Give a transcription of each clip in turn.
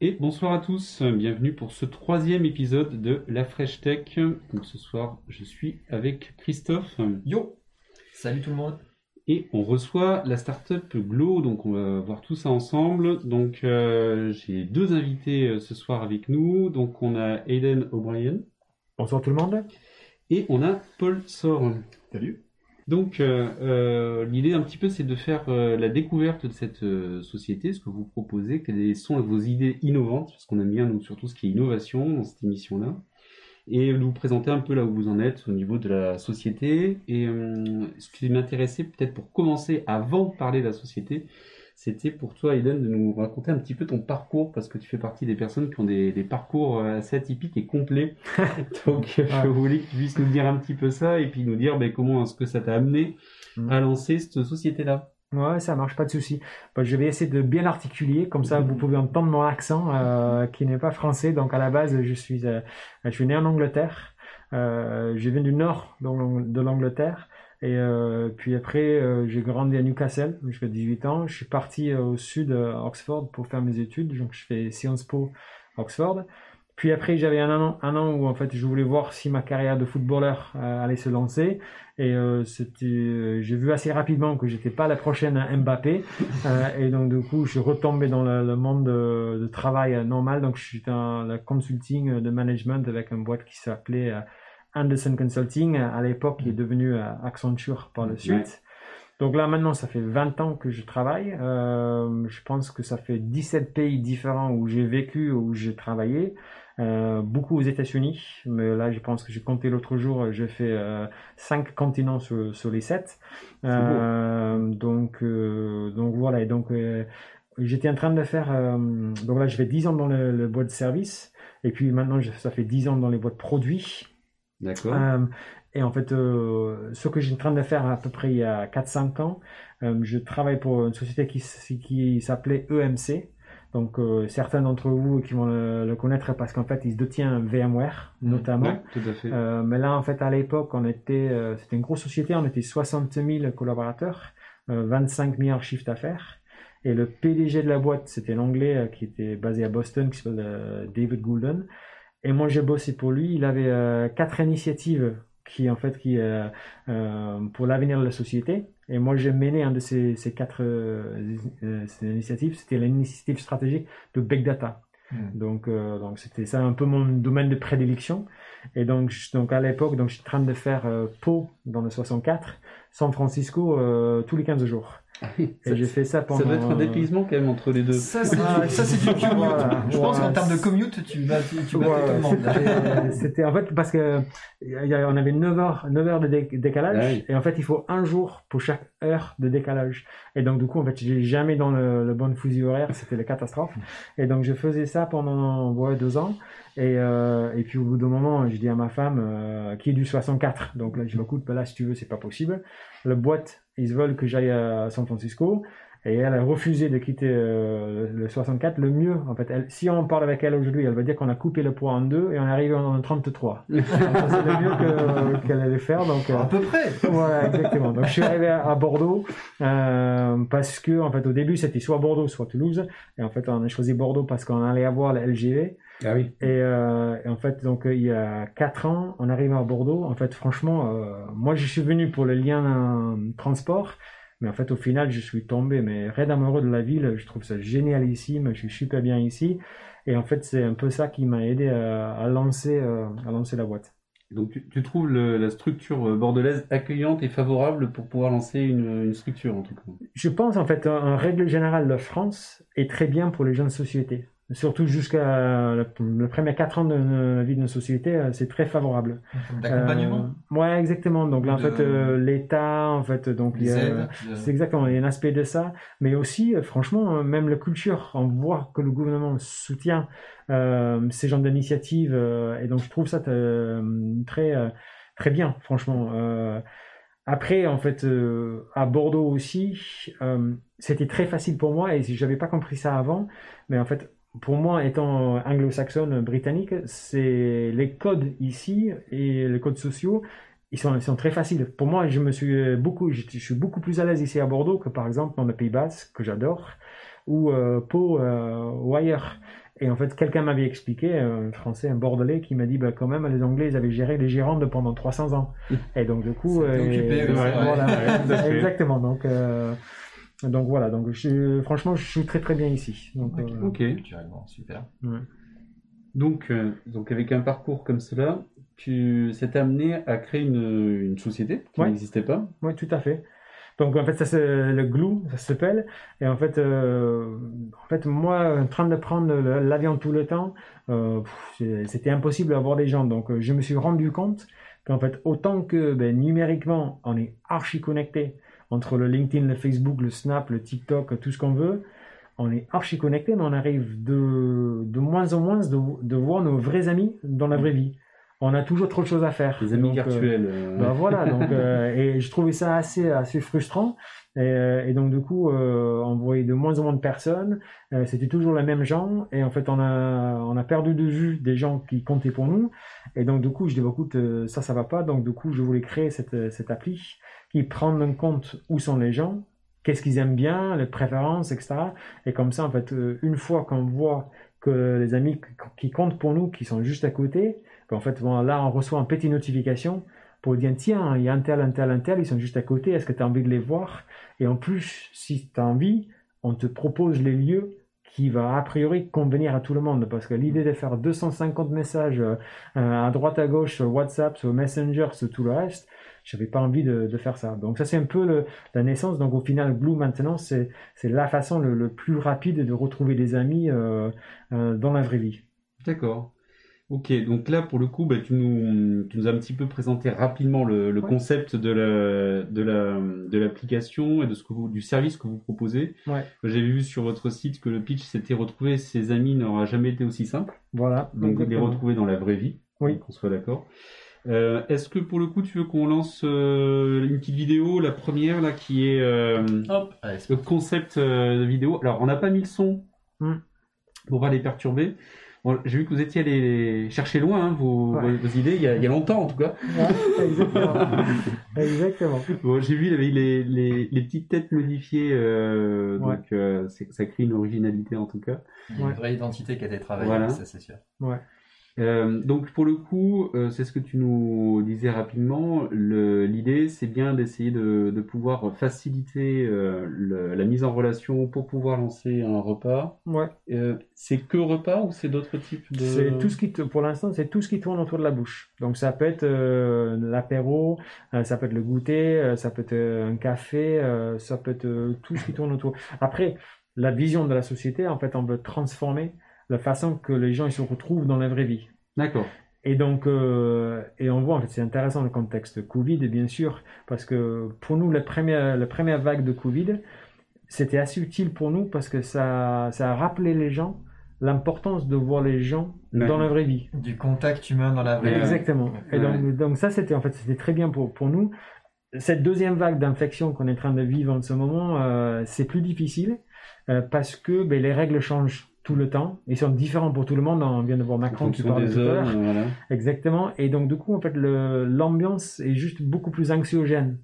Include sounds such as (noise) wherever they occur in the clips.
Et bonsoir à tous, bienvenue pour ce troisième épisode de La Fresh Tech. Donc ce soir, je suis avec Christophe. Yo Salut tout le monde Et on reçoit la startup Glow, donc on va voir tout ça ensemble. Donc euh, j'ai deux invités euh, ce soir avec nous. Donc on a Aiden O'Brien. Bonsoir tout le monde. Et on a Paul Sor. Salut donc euh, euh, l'idée un petit peu c'est de faire euh, la découverte de cette société, ce que vous proposez, quelles sont vos idées innovantes, parce qu'on aime bien nous surtout ce qui est innovation dans cette émission-là, et de vous présenter un peu là où vous en êtes au niveau de la société. Et ce qui m'intéressait peut-être pour commencer, avant de parler de la société, c'était pour toi, Eden, de nous raconter un petit peu ton parcours, parce que tu fais partie des personnes qui ont des, parcours euh, assez atypiques et complets. (laughs) Donc, euh, je voulais que tu puisses nous dire un petit peu ça, et puis nous dire ben, comment est-ce que ça t'a amené mm. à lancer cette société-là. Ouais, ça marche, pas de souci. Bah, je vais essayer de bien l'articuler, comme ça vous pouvez entendre mon accent euh, qui n'est pas français. Donc à la base, je suis, je suis né en Angleterre. je viens du nord de l'Angleterre. Et euh, puis après, euh, j'ai grandi à Newcastle jusqu'à 18 ans. Je suis parti euh, au sud, à Oxford, pour faire mes études. Donc je fais Sciences Po Oxford. Puis après, j'avais un an, un an où en fait, je voulais voir si ma carrière de footballeur allait se lancer. Et c'était, j'ai vu assez rapidement que j'étais pas la prochaine Mbappé. et donc du coup, je suis retombé dans le, monde de, travail normal. Donc je suis dans le consulting de management avec une boîte qui s'appelait Anderson Consulting, à l'époque, qui est devenu euh, Accenture par la suite. Donc là, maintenant, ça fait 20 ans que je travaille. Euh, je pense que ça fait 17 pays différents où j'ai vécu, où j'ai travaillé. Euh, beaucoup aux États-Unis, mais là, je pense que j'ai compté l'autre jour, j'ai fait 5 continents sur, les 7. donc, donc voilà, et donc j'étais en train de faire. donc là, je fais 10 ans dans le, le boîte de service, et puis maintenant, ça fait 10 ans dans les boîtes produits. D'accord. Euh, et en fait, euh, ce que j'ai en train de faire à peu près il y a 4-5 ans, euh, je travaille pour une société qui, qui s'appelait EMC. Donc certains d'entre vous qui vont le, connaître parce qu'en fait, ils détiennent VMware notamment. tout à fait. mais là, en fait, à l'époque, on était, c'était une grosse société, on était 60 000 collaborateurs, 25 milliards de chiffre d'affaires. Et le PDG de la boîte, c'était l'anglais qui était basé à Boston, qui s'appelle David Goulden. Et moi, j'ai bossé pour lui. Il avait euh, quatre initiatives qui, en fait, qui euh, euh, pour l'avenir de la société. Et moi, j'ai mené un de ces, ces quatre initiatives. C'était l'initiative stratégique de Big Data. Hmm. Donc, donc c'était ça un peu mon domaine de prédilection. Et donc, donc à l'époque, donc j'étais en train de faire Pau dans le 64, San Francisco tous les 15 jours. (laughs) Et j'ai fait ça pendant. Ça doit être un dépaysement quand même entre les deux. Ça, c'est du commute. Je pense qu'en termes de commute, tu vas, tu, tu C'était en fait parce que on avait 9 heures, 9 heures de décalage. Et en fait, il faut un jour pour chaque heure de décalage. Et donc, du coup, en fait, j'ai jamais dans le, le bon fusil horaire. C'était la catastrophe. Et donc, je faisais ça pendant ouais, deux ans. Et, euh, et puis au bout d'un moment, je dis à ma femme, euh, qui est du 64, donc là je me écoute, là si tu veux, c'est pas possible. Le boîte ils veulent que j'aille à San Francisco. Et elle a refusé de quitter euh, le 64. Le mieux, en fait, si on parle avec elle aujourd'hui, elle va dire qu'on a coupé le poids en deux et on arrive en 33. (laughs) c'est le mieux qu'elle allait faire. Donc, à peu près. Voilà, exactement. Donc je suis arrivé à, Bordeaux euh, parce que, en fait, au début, c'était soit Bordeaux, soit Toulouse. Et en fait, on a choisi Bordeaux parce qu'on allait avoir la LGV. Ah oui. Euh, et, en fait, donc il y a quatre ans, on arrive à Bordeaux. En fait, franchement, euh, moi, je suis venu pour le lien transport, mais en fait, au final, je suis tombé mais raide amoureux de la ville. Je trouve ça génialissime. Je suis super bien ici. Et en fait, c'est un peu ça qui m'a aidé à, lancer, euh, à lancer la boîte. Donc tu, trouves la structure bordelaise accueillante et favorable pour pouvoir lancer une, une, structure en tout cas? Je pense en fait en règle générale la France est très bien pour les jeunes sociétés surtout jusqu'à le, premier 4 ans de, la vie de notre société, euh, c'est très favorable. D'accompagnement. Euh, ouais, exactement. Donc là, en fait, euh, l'État, en fait, donc c'est exactement, il y a un aspect de ça, mais aussi, franchement, même la culture, on voit que le gouvernement soutient ces genres d'initiatives, et donc je trouve ça très très bien, franchement. Après, en fait, à Bordeaux aussi, c'était très facile pour moi et j'avais pas compris ça avant, mais en fait, pour moi, étant anglo-saxonne britannique, c'est les codes ici et les codes sociaux, ils sont, sont très faciles. Pour moi, je me suis beaucoup, je, suis beaucoup plus à l'aise ici à Bordeaux que par exemple dans le Pays Basque, que j'adore, ou euh, Pau euh, ou ailleurs. Et en fait, quelqu'un m'avait expliqué, un français, un bordelais, qui m'a dit, bah, quand même, les Anglais, ils avaient géré les Girondes pendant 300 ans. Et donc, du coup, euh, occupé, c'est vrai. voilà, exactement. Donc, euh, donc voilà. Donc, je, franchement, je suis très très bien ici. Donc, Ok. euh, Ok. Super. Donc, euh, donc avec un parcours comme cela, tu t'a amené à créer une, une société qui Ouais. n'existait pas? Oui, tout à fait. Donc en fait, ça c'est le glue, ça s'appelle. Et en fait, euh, en fait, moi, en train de prendre l'avion tout le temps, euh, c'était impossible d'avoir des gens. Donc je me suis rendu compte qu'en fait, autant que ben, numériquement, on est archi connecté entre le LinkedIn, le Facebook, le Snap, le TikTok, tout ce qu'on veut, on est archi connecté, mais on arrive de, de moins en moins de, de voir nos vrais amis dans la vraie vie. On a toujours trop de choses à faire. Les amis Donc, euh, virtuels. euh, bah voilà, donc, (laughs) euh, et je trouvais ça assez, assez frustrant. Et, et donc, du coup, euh, on voyait de moins en moins de personnes. C'était toujours les mêmes gens. Et en fait, on a, on a perdu de vue des gens qui comptaient pour nous. Et donc, du coup, je dis, bah, écoute, ça, ça va pas. Donc, du coup, je voulais créer cette, cette appli qui prend en compte où sont les gens, qu'est-ce qu'ils aiment bien, les préférences, etc. Et comme ça, en fait, euh, une fois qu'on voit que les amis qui- comptent pour nous, qui sont juste à côté, ben, en fait, là, on reçoit une petite notification pour dire tiens, il y a un tel, un tel, un tel, ils sont juste à côté, est-ce que tu as envie de les voir? Et en plus, si tu as envie, on te propose les lieux qui va a priori convenir à tout le monde parce que l'idée de faire 250 messages euh, à droite à gauche sur WhatsApp, sur Messenger, sur tout le reste, j'avais pas envie de, de faire ça. Donc ça c'est un peu le- la naissance. Donc au final, Glue maintenant c'est c'est la façon le, le plus rapide de retrouver des amis euh, euh, dans la vraie vie. D'accord. Ok, donc là pour le coup, bah, tu nous, tu nous as un petit peu présenté rapidement le, le Ouais. concept de la, de la, de l'application et de ce que vous, du service que vous proposez. Ouais. J'ai vu sur votre site que le pitch c'était retrouver ses amis n'aura jamais été aussi simple. Voilà. Donc les retrouver dans la vraie vie. Oui. Qu'on soit d'accord. Euh, Est-ce que pour le coup tu veux qu'on lance euh, une petite vidéo, la première là qui est euh, Hop, allez, c'est le concept euh, de vidéo? Alors on n'a pas mis le son Hmm. pour pas les perturber. Bon, J'ai vu que vous étiez allé chercher loin hein, vos, Ouais. vos- vos idées il y, a, il y a longtemps en tout cas. Ouais, exactement. exactement. Bon, J'ai vu il avait les, les, les petites têtes modifiées, euh, Ouais. donc euh, ça crée une originalité en tout cas. Il y a Ouais. une vraie identité qui a été travaillée, Voilà. ça c'est sûr. Ouais. Euh, donc pour le coup, euh, c'est ce que tu nous disais rapidement. L'idée, c'est bien d'essayer de, de pouvoir faciliter euh, le- la mise en relation pour pouvoir lancer un repas. Ouais. C'est que repas ou c'est d'autres types de... C'est tout ce qui, pour l'instant, c'est tout ce qui tourne autour de la bouche. Donc ça peut être l'apéro, ça peut être le goûter, ça peut être un café, ça peut être tout ce qui tourne autour. Après, la vision de la société, en fait, on veut transformer la façon que les gens ils se retrouvent dans la vraie vie. D'accord. Et donc, euh, et on voit, en fait, c'est intéressant le contexte Covid, bien sûr, parce que pour nous, la première, la première vague de Covid, c'était assez utile pour nous parce que ça, ça a rappelé les gens l'importance de voir les gens Ouais. dans la vraie vie. Du contact humain dans la vraie vie. Exactement. Et donc, donc ça, c'était en fait, c'était très bien pour, pour nous. Cette deuxième vague d'infection qu'on est en train de vivre en ce moment, euh, c'est plus difficile euh, parce que ben, les règles changent tout le temps. Ils sont différents pour tout le monde. On vient de voir Macron qui parlait des tout à voilà. Exactement. Et donc, du coup, en fait, l'ambiance est juste beaucoup plus anxiogène.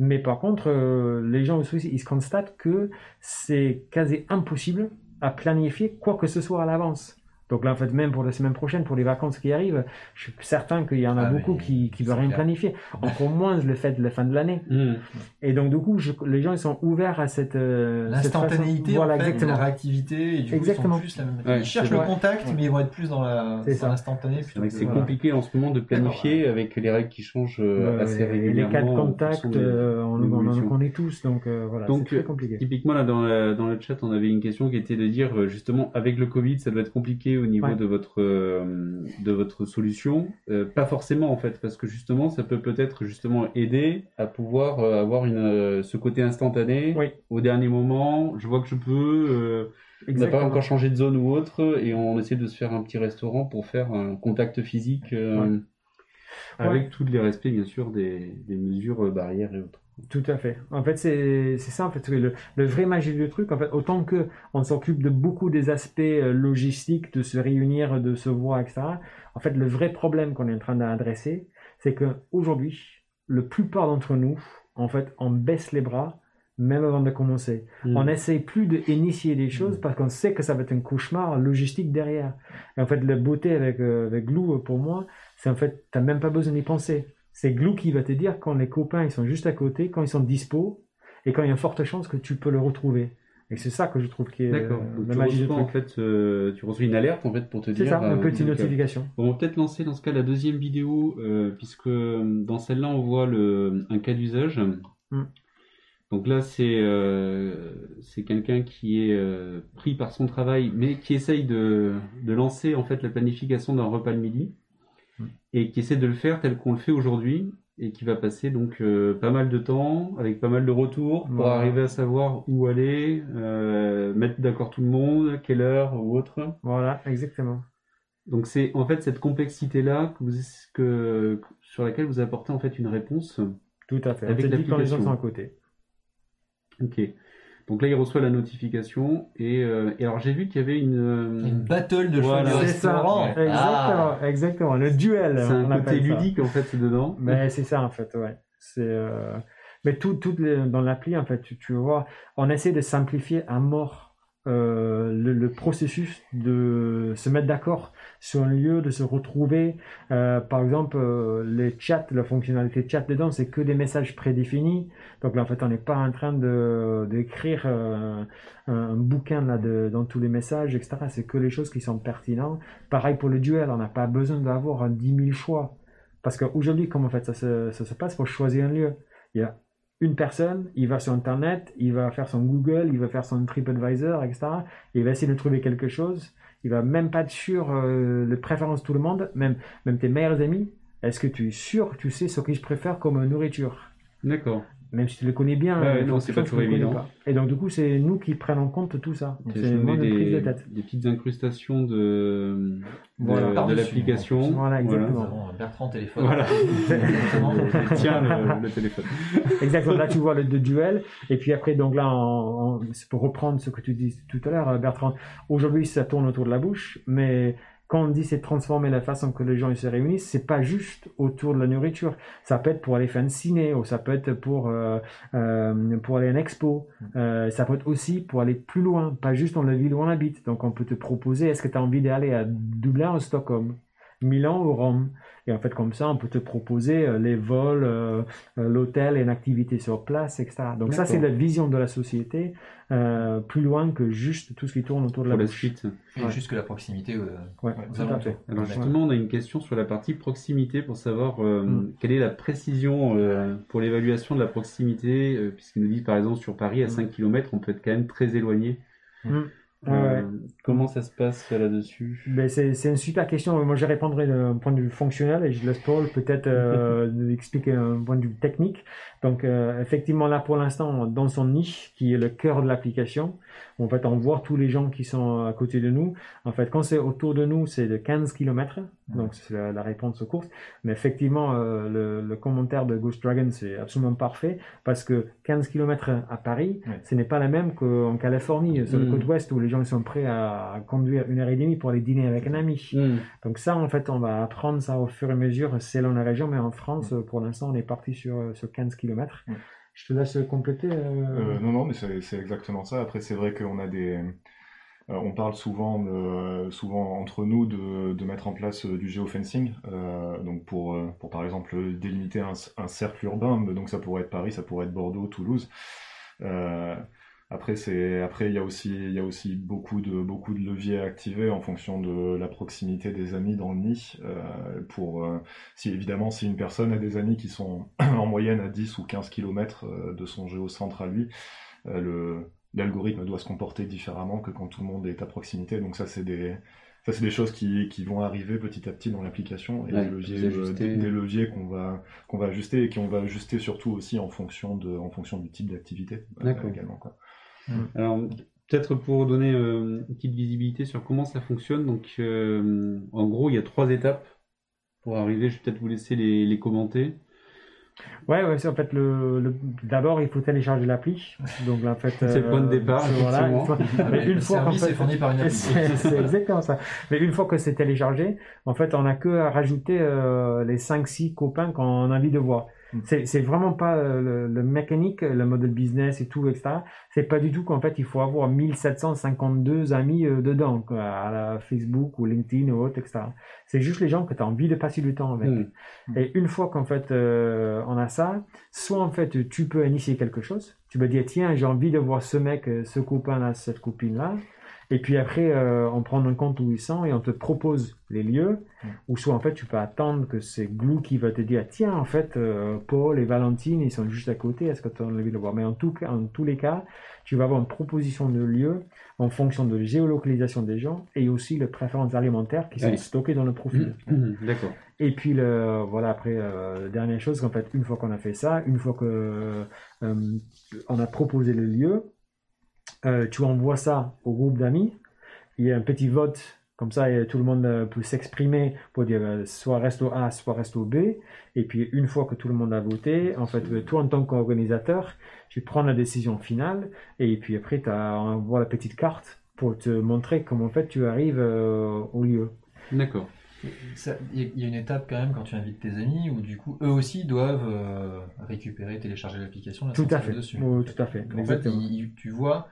Mais par contre, euh, les gens aussi, ils se constatent que c'est quasi impossible à planifier quoi que ce soit à l'avance. Donc là, en fait, même pour la semaine prochaine, pour les vacances qui arrivent, je suis certain qu'il y en a Ah, beaucoup qui qui c'est veulent rien clair. planifier. Encore (laughs) moins le fait de la fin de l'année. Hmm. Et donc, du coup, je- les gens, ils sont ouverts à cette... euh, L'instantanéité, Voilà, en fait, exactement. la réactivité, et du Exactement. coup, ils sont plus la même. Ouais, ils cherchent le vrai. contact, mais ils vont être plus dans la, l'instantané. Que- c'est Voilà. compliqué en ce moment de planifier avec les règles qui changent euh, assez et régulièrement. les cas de en contact, euh, on, on en évolutions. connaît tous. Donc, euh, voilà, Donc, c'est très compliqué. Typiquement, là, dans, la- dans le chat, on avait une question qui était de dire, justement, avec le Covid, ça doit être compliqué au niveau Ouais. de votre euh, de votre solution. Euh, pas forcément, en fait, parce que justement, ça peut peut-être justement aider à pouvoir euh, avoir une, ce côté instantané Oui. au dernier moment. Je vois que je peux. on n'a pas encore changé de zone ou autre, et on essaie de se faire un petit restaurant pour faire un contact physique euh, Ouais. avec tous les respects, bien sûr, des, des mesures barrières et autres. Tout à fait. En fait, c'est ça en fait le, le vrai magie du truc. En fait, autant que on s'occupe de beaucoup des aspects euh, logistiques, de se réunir, de se voir, etc. En fait, le vrai problème qu'on est en train d'adresser, c'est que aujourd'hui, le plupart d'entre nous, en fait, on baisse les bras même avant de commencer. Mm. On n'essaye plus d'initier des choses parce qu'on sait que ça va être un cauchemar logistique derrière. Et en fait, la beauté avec, euh, avec pour moi, c'est en fait, t'as même pas besoin d'y penser. C'est Glue qui va te dire quand les copains ils sont juste à côté, quand ils sont dispo, et quand il y a une forte chance que tu peux le retrouver. Et c'est ça que je trouve qui est D'accord. euh, la tu magie du reçois, en fait, euh, tu reçois une alerte en fait pour te C'est dire. ça, une euh, petite donc, notification. On va peut-être lancer dans ce cas la deuxième vidéo, euh, puisque dans celle-là, on voit le, un cas d'usage. Mm. Donc là, c'est c'est quelqu'un qui est pris par son travail, mais qui essaye de, de lancer en fait la planification d'un repas le midi. Et qui essaie de le faire tel qu'on le fait aujourd'hui, et qui va passer donc euh, pas mal de temps, avec pas mal de retours, pour Voilà. arriver à savoir où aller, euh, mettre d'accord tout le monde, quelle heure ou autre. Voilà, exactement. Donc c'est en fait cette complexité-là que vous, que, sur laquelle vous apportez en fait une réponse. Tout à fait. Avec On te dit quand les gens l'application. sont à côté. Ok. Donc là il reçoit la notification et, euh, et alors j'ai vu qu'il y avait une. euh, Une battle de Voilà. C'est ça. restaurant. Exactement, Ah. exactement. Le duel. c'est un côté ça. ludique en fait dedans. Mais c'est ça en fait, ouais. C'est euh, mais tout, tout les- dans l'appli en fait, tu, tu vois, on essaie de simplifier à mort euh, le, processus de se mettre d'accord sur un lieu, de se retrouver. Euh, par exemple, euh, les chats, la fonctionnalité chat dedans, c'est que des messages prédéfinis. Donc là, en fait, on n'est pas en train de d'écrire un, bouquin là dans tous les messages, etc. C'est que les choses qui sont pertinentes. Pareil pour le duel, on n'a pas besoin d'avoir un 10 000 choix. Parce qu'aujourd'hui, comment en fait ça se, ça se passe? Pour choisir un lieu Il y a une personne, il va sur Internet, il va faire son Google, il va faire son TripAdvisor, etc. Et il va essayer de trouver quelque chose. Il va même pas être sûr euh, de tout le monde, même, même tes meilleurs amis. Est-ce que tu es sûr que tu sais ce qu'ils préfèrent comme nourriture? D'accord. Même si tu le connais bien. Ouais, non, c'est tu pas toujours évident. pas. Et donc, du coup, c'est nous qui prenons en compte tout ça. C'est moins de prise de des, tête. des petites incrustations de, de, Voilà. de Par-dessus, l'application. Voilà, exactement. Bertrand téléphone. Voilà. (laughs) Exactement. Tiens le, le téléphone. Exactement. Là, tu vois le duel. Et puis après, donc là, on- on- c'est pour reprendre ce que tu dis tout à l'heure, Bertrand. Aujourd'hui, ça tourne autour de la bouche, mais quand on dit c'est transformer la façon que les gens ils se réunissent, c'est pas juste autour de la nourriture. Ça peut être pour aller faire un ciné, ou ça peut être pour euh, euh, pour aller à une expo. Euh, ça peut être aussi pour aller plus loin, pas juste dans la ville où on habite. Donc, on peut te proposer, est-ce que tu as envie d'aller à Dublin ou Stockholm, Milan ou Rome Et en fait, comme ça, on peut te proposer euh, les vols, euh, euh, l'hôtel et une activité sur place, etc. Donc ça, c'est la vision de la société, euh, plus loin que juste tout ce qui tourne autour de la Pour la bouche. suite. Et Ouais. juste que la proximité. euh, Ouais, aux tout à alentours. fait. Alors justement, on a une question sur la partie proximité pour savoir euh, Mm. quelle est la précision euh, pour l'évaluation de la proximité, euh, puisqu'il nous dit par exemple sur Paris à Mm. 5 km, on peut être quand même très éloigné. Mm. Euh, Ouais. Comment ça se passe là-dessus? Ben, c'est, c'est une super question. Moi, je répondrai d'un point de vue fonctionnel et je laisse Paul peut-être euh, (laughs) expliquer un point de vue technique. Donc, euh, effectivement, là, pour l'instant, dans son niche, qui est le cœur de l'application, en fait, on voit tous les gens qui sont à côté de nous. En fait, quand c'est autour de nous, c'est de 15 km. Donc, c'est la, la réponse aux courses. Mais effectivement, euh, le, le commentaire de Ghost Dragon, c'est absolument parfait parce que 15 km à Paris, Ouais. ce n'est pas la même qu'en Californie, sur Mm. la côte ouest, où les gens sont prêts à, conduire une heure et demie pour aller dîner avec un ami. Mm. Donc ça, en fait, on va apprendre ça au fur et à mesure selon la région, mais en France, pour l'instant, on est parti sur, sur 15 km. Je te laisse compléter. euh, Euh, non, non, mais c'est exactement ça. Après, c'est vrai qu'on a des. euh, on parle souvent, de, souvent entre nous de, de mettre en place du géofencing, donc pour, pour par exemple délimiter un, un cercle urbain. Donc ça pourrait être Paris, ça pourrait être Bordeaux, Toulouse. Euh, après, c'est après il y a aussi il y a aussi beaucoup de beaucoup de leviers à activer en fonction de la proximité des amis dans le nid. euh, pour euh, si évidemment si une personne a des amis qui sont (clears throat) en moyenne à 10 ou 15 km de son géocentre à lui, euh, le l'algorithme doit se comporter différemment que quand tout le monde est à proximité. Donc ça c'est des ça c'est des choses qui, qui vont arriver petit à petit dans l'application et Ouais, des leviers euh, des, des leviers qu'on va qu'on va ajuster et qu'on va ajuster surtout aussi en fonction de en fonction du type d'activité euh, également quoi. Alors, peut-être pour donner euh, une petite visibilité sur comment ça fonctionne. Donc, euh, en gros, il y a trois étapes pour arriver. Je vais peut-être vous laisser les, les commenter. Ouais, ouais, c'est en fait le, le- d'abord il faut télécharger l'appli. Donc là, en fait, C'est le point de départ, c'est- voilà, il faut- Ah, mais une fois fait- est fourni par une appli. C'est c'est exactement ça. Mais une fois que c'est téléchargé, en fait, on n'a que à rajouter euh, les 5-6 copains qu'on a envie de voir. C'est, c'est vraiment pas euh, le, le mécanique, le modèle business et tout, etc. C'est pas du tout qu'en fait il faut avoir 1752 amis euh, dedans, quoi, à la Facebook ou LinkedIn ou autre, etc. C'est juste les gens que tu as envie de passer du temps avec. Mm. Et une fois qu'en fait euh, on a ça, soit en fait tu peux initier quelque chose. Tu peux dire tiens j'ai envie de voir ce mec, ce copain là, cette copine là. Et puis après, euh, on prend en compte où ils sont et on te propose les lieux. Mm. Ou soit en fait, tu peux attendre que c'est Glou qui va te dire tiens, en fait, euh, Paul et Valentine, ils sont juste à côté. Est-ce que tu as envie de le voir? Mais en, tout, cas- en tous les cas, tu vas avoir une proposition de lieu en fonction de la géolocalisation des gens et aussi les préférences alimentaires qui sont Ouais. stockées dans le profil. Mhm, D'accord. Et puis le voilà après euh, dernière chose qu'en fait une fois qu'on a fait ça, une fois que euh, on a proposé le lieu, euh, tu envoies ça au groupe d'amis. Il y a un petit vote comme ça et tout le monde euh, peut s'exprimer pour dire euh, soit resto A, soit resto B. Et puis une fois que tout le monde a voté, en fait toi en tant qu'organisateur, tu prends la décision finale et puis après tu envoies la petite carte pour te montrer comment en fait tu arrives euh, au lieu. D'accord. Il y a- une étape quand même quand tu invites tes amis où du coup eux aussi doivent euh, récupérer, télécharger l'application. la Tout à fait. Dessus. Oui, tout à fait. Donc, en fait, Exactement. tu vois,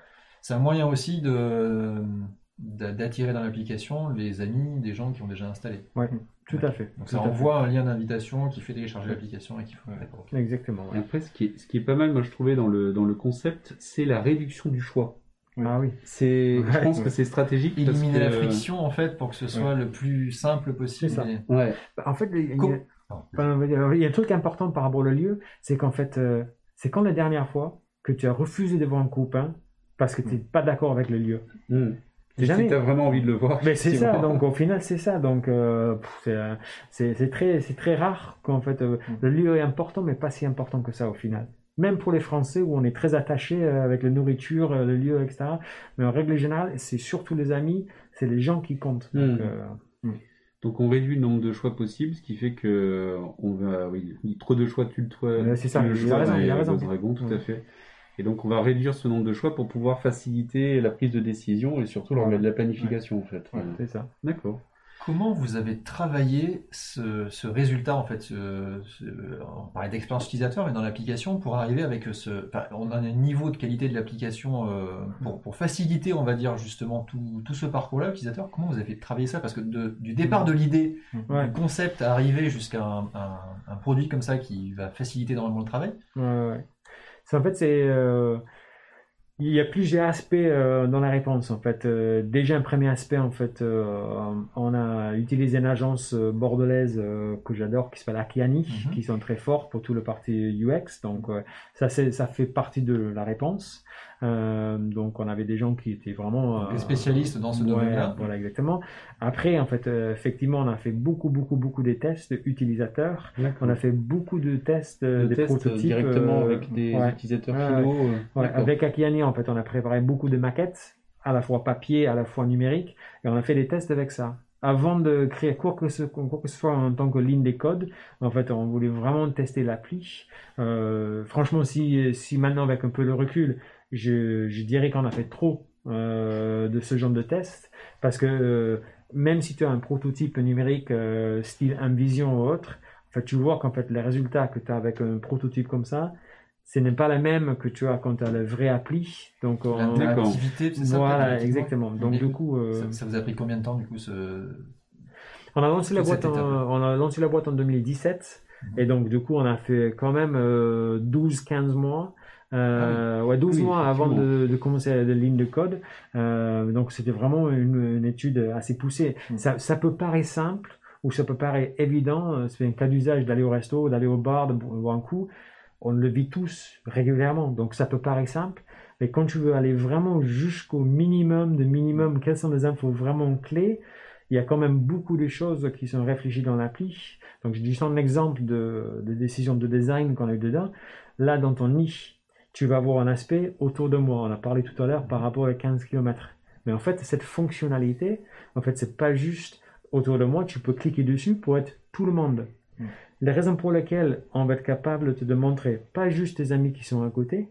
c'est un moyen aussi de d'a- d'attirer dans l'application les amis des gens qui ont déjà installé. Tout à fait. Donc Tout ça fait. envoie un lien d'invitation qui fait télécharger l'application et qui faut d'accord, ok. Exactement. Et ouais. après, ce qui est, ce qui est pas mal, moi je trouvais dans le, dans le concept, c'est la réduction du choix. Oui. Ah oui. C'est, je Ouais. pense que c'est stratégique. parce Éliminer que- la friction en fait pour que ce soit le plus simple possible. Ça. et- Ouais. Bah, En fait, il y a, il y a un truc important par rapport au lieu, c'est qu'en fait, euh, c'est quand la dernière fois que tu as refusé de voir un copain parce que tu n'es pas d'accord avec le lieu. Mhm. C'est Si jamais. t'as vraiment envie de le voir. Mais c'est ça, donc au final c'est ça, donc euh, c'est, euh, c'est très rare qu'en fait euh, le lieu est important, mais pas si important que ça au final. Même pour les Français où on est très attaché avec la nourriture, le lieu, etc. Mais en règle générale, c'est surtout les amis, c'est les gens qui comptent. Donc, Hmm. Donc on réduit le nombre de choix possibles, ce qui fait que on va, oui, trop de choix tue le toit. C'est ça, il a raison, il a raison. des dragons, tout à fait. Et donc on va réduire ce nombre de choix pour pouvoir faciliter la prise de décision et surtout Ouais. la, la planification en fait. C'est ça. D'accord. Comment vous avez travaillé ce, ce résultat, en fait, ce, ce- on parlait d'expérience utilisateur, mais dans l'application, pour arriver avec ce... enfin, on a un niveau de qualité de l'application euh, pour, pour faciliter, on va dire, justement, tout, tout ce parcours-là, utilisateur. Comment vous avez travaillé ça? Parce que de- du départ de l'idée, Ouais. du concept à arriver jusqu'à un, un- un produit comme ça qui va faciliter énormément le travail, Ouais, ouais. En fait c'est euh, il y a plusieurs aspects euh, dans la réponse en fait. Euh, déjà un premier aspect en fait, on a utilisé une agence bordelaise que j'adore qui s'appelle Akiani, Mhm. qui sont très forts pour tout le parti UX. Donc ça c'est ça fait partie de la réponse. Euh, donc on avait des gens qui étaient vraiment des euh, spécialistes dans ce Ouais, domaine-là. Voilà, exactement. Après, en fait, euh, effectivement, on a fait beaucoup, beaucoup, beaucoup de tests utilisateurs. On a fait beaucoup de tests, Le des test prototypes. directement euh, avec des ouais. utilisateurs finaux. Ouais, avec Akiani, en fait, on a préparé beaucoup de maquettes, à la fois papier, à la fois numérique, et on a fait des tests avec ça. Avant de créer quoi que ce, quoi que ce soit en tant que ligne des codes, en fait, on voulait vraiment tester l'appli. Euh, franchement, si, si maintenant, avec un peu de recul, je, je dirais qu'on a fait trop euh, de ce genre de tests, parce que euh, même si tu as un prototype numérique euh, style Envision ou autre, en fait, tu vois qu'en fait, les résultats que tu as avec un prototype comme ça, ce n'est pas la même que tu as quand tu as le vrai appli. Donc, on-. L'interactivité, c'est ça voilà, exactement. Donc, Et du coup, euh, Ça, ça vous a pris combien de temps, du coup, ce... on a lancé la boîte, en, étape-là? on a lancé la boîte en 2017. Mhm. Et donc, du coup, on a fait quand même euh, 12-15 mois. Euh, ouais, 12 Ah Oui, mois avant de, de commencer la ligne de code. Euh, donc, c'était vraiment une, une étude assez poussée. Mm. Ça, ça peut paraître simple ou ça peut paraître évident. Euh, C'est un cas d'usage d'aller au resto, d'aller au bar, de boire un coup. On le vit tous régulièrement. Donc, ça peut paraître simple. Mais quand tu veux aller vraiment jusqu'au minimum de minimum, quelles sont les infos vraiment clés, il y a quand même beaucoup de choses qui sont réfléchies dans l'appli. Donc, je dis un exemple de, de décision de design qu'on a eu dedans. Là, dans ton niche, tu vas avoir un aspect autour de moi. On a parlé tout à l'heure par rapport à 15 km. Mais en fait, cette fonctionnalité, en fait, c'est pas juste autour de moi. Tu peux cliquer dessus pour être tout le monde. Mm. Les raisons pour lesquelles on va être capable de te montrer pas juste tes amis qui sont à côté,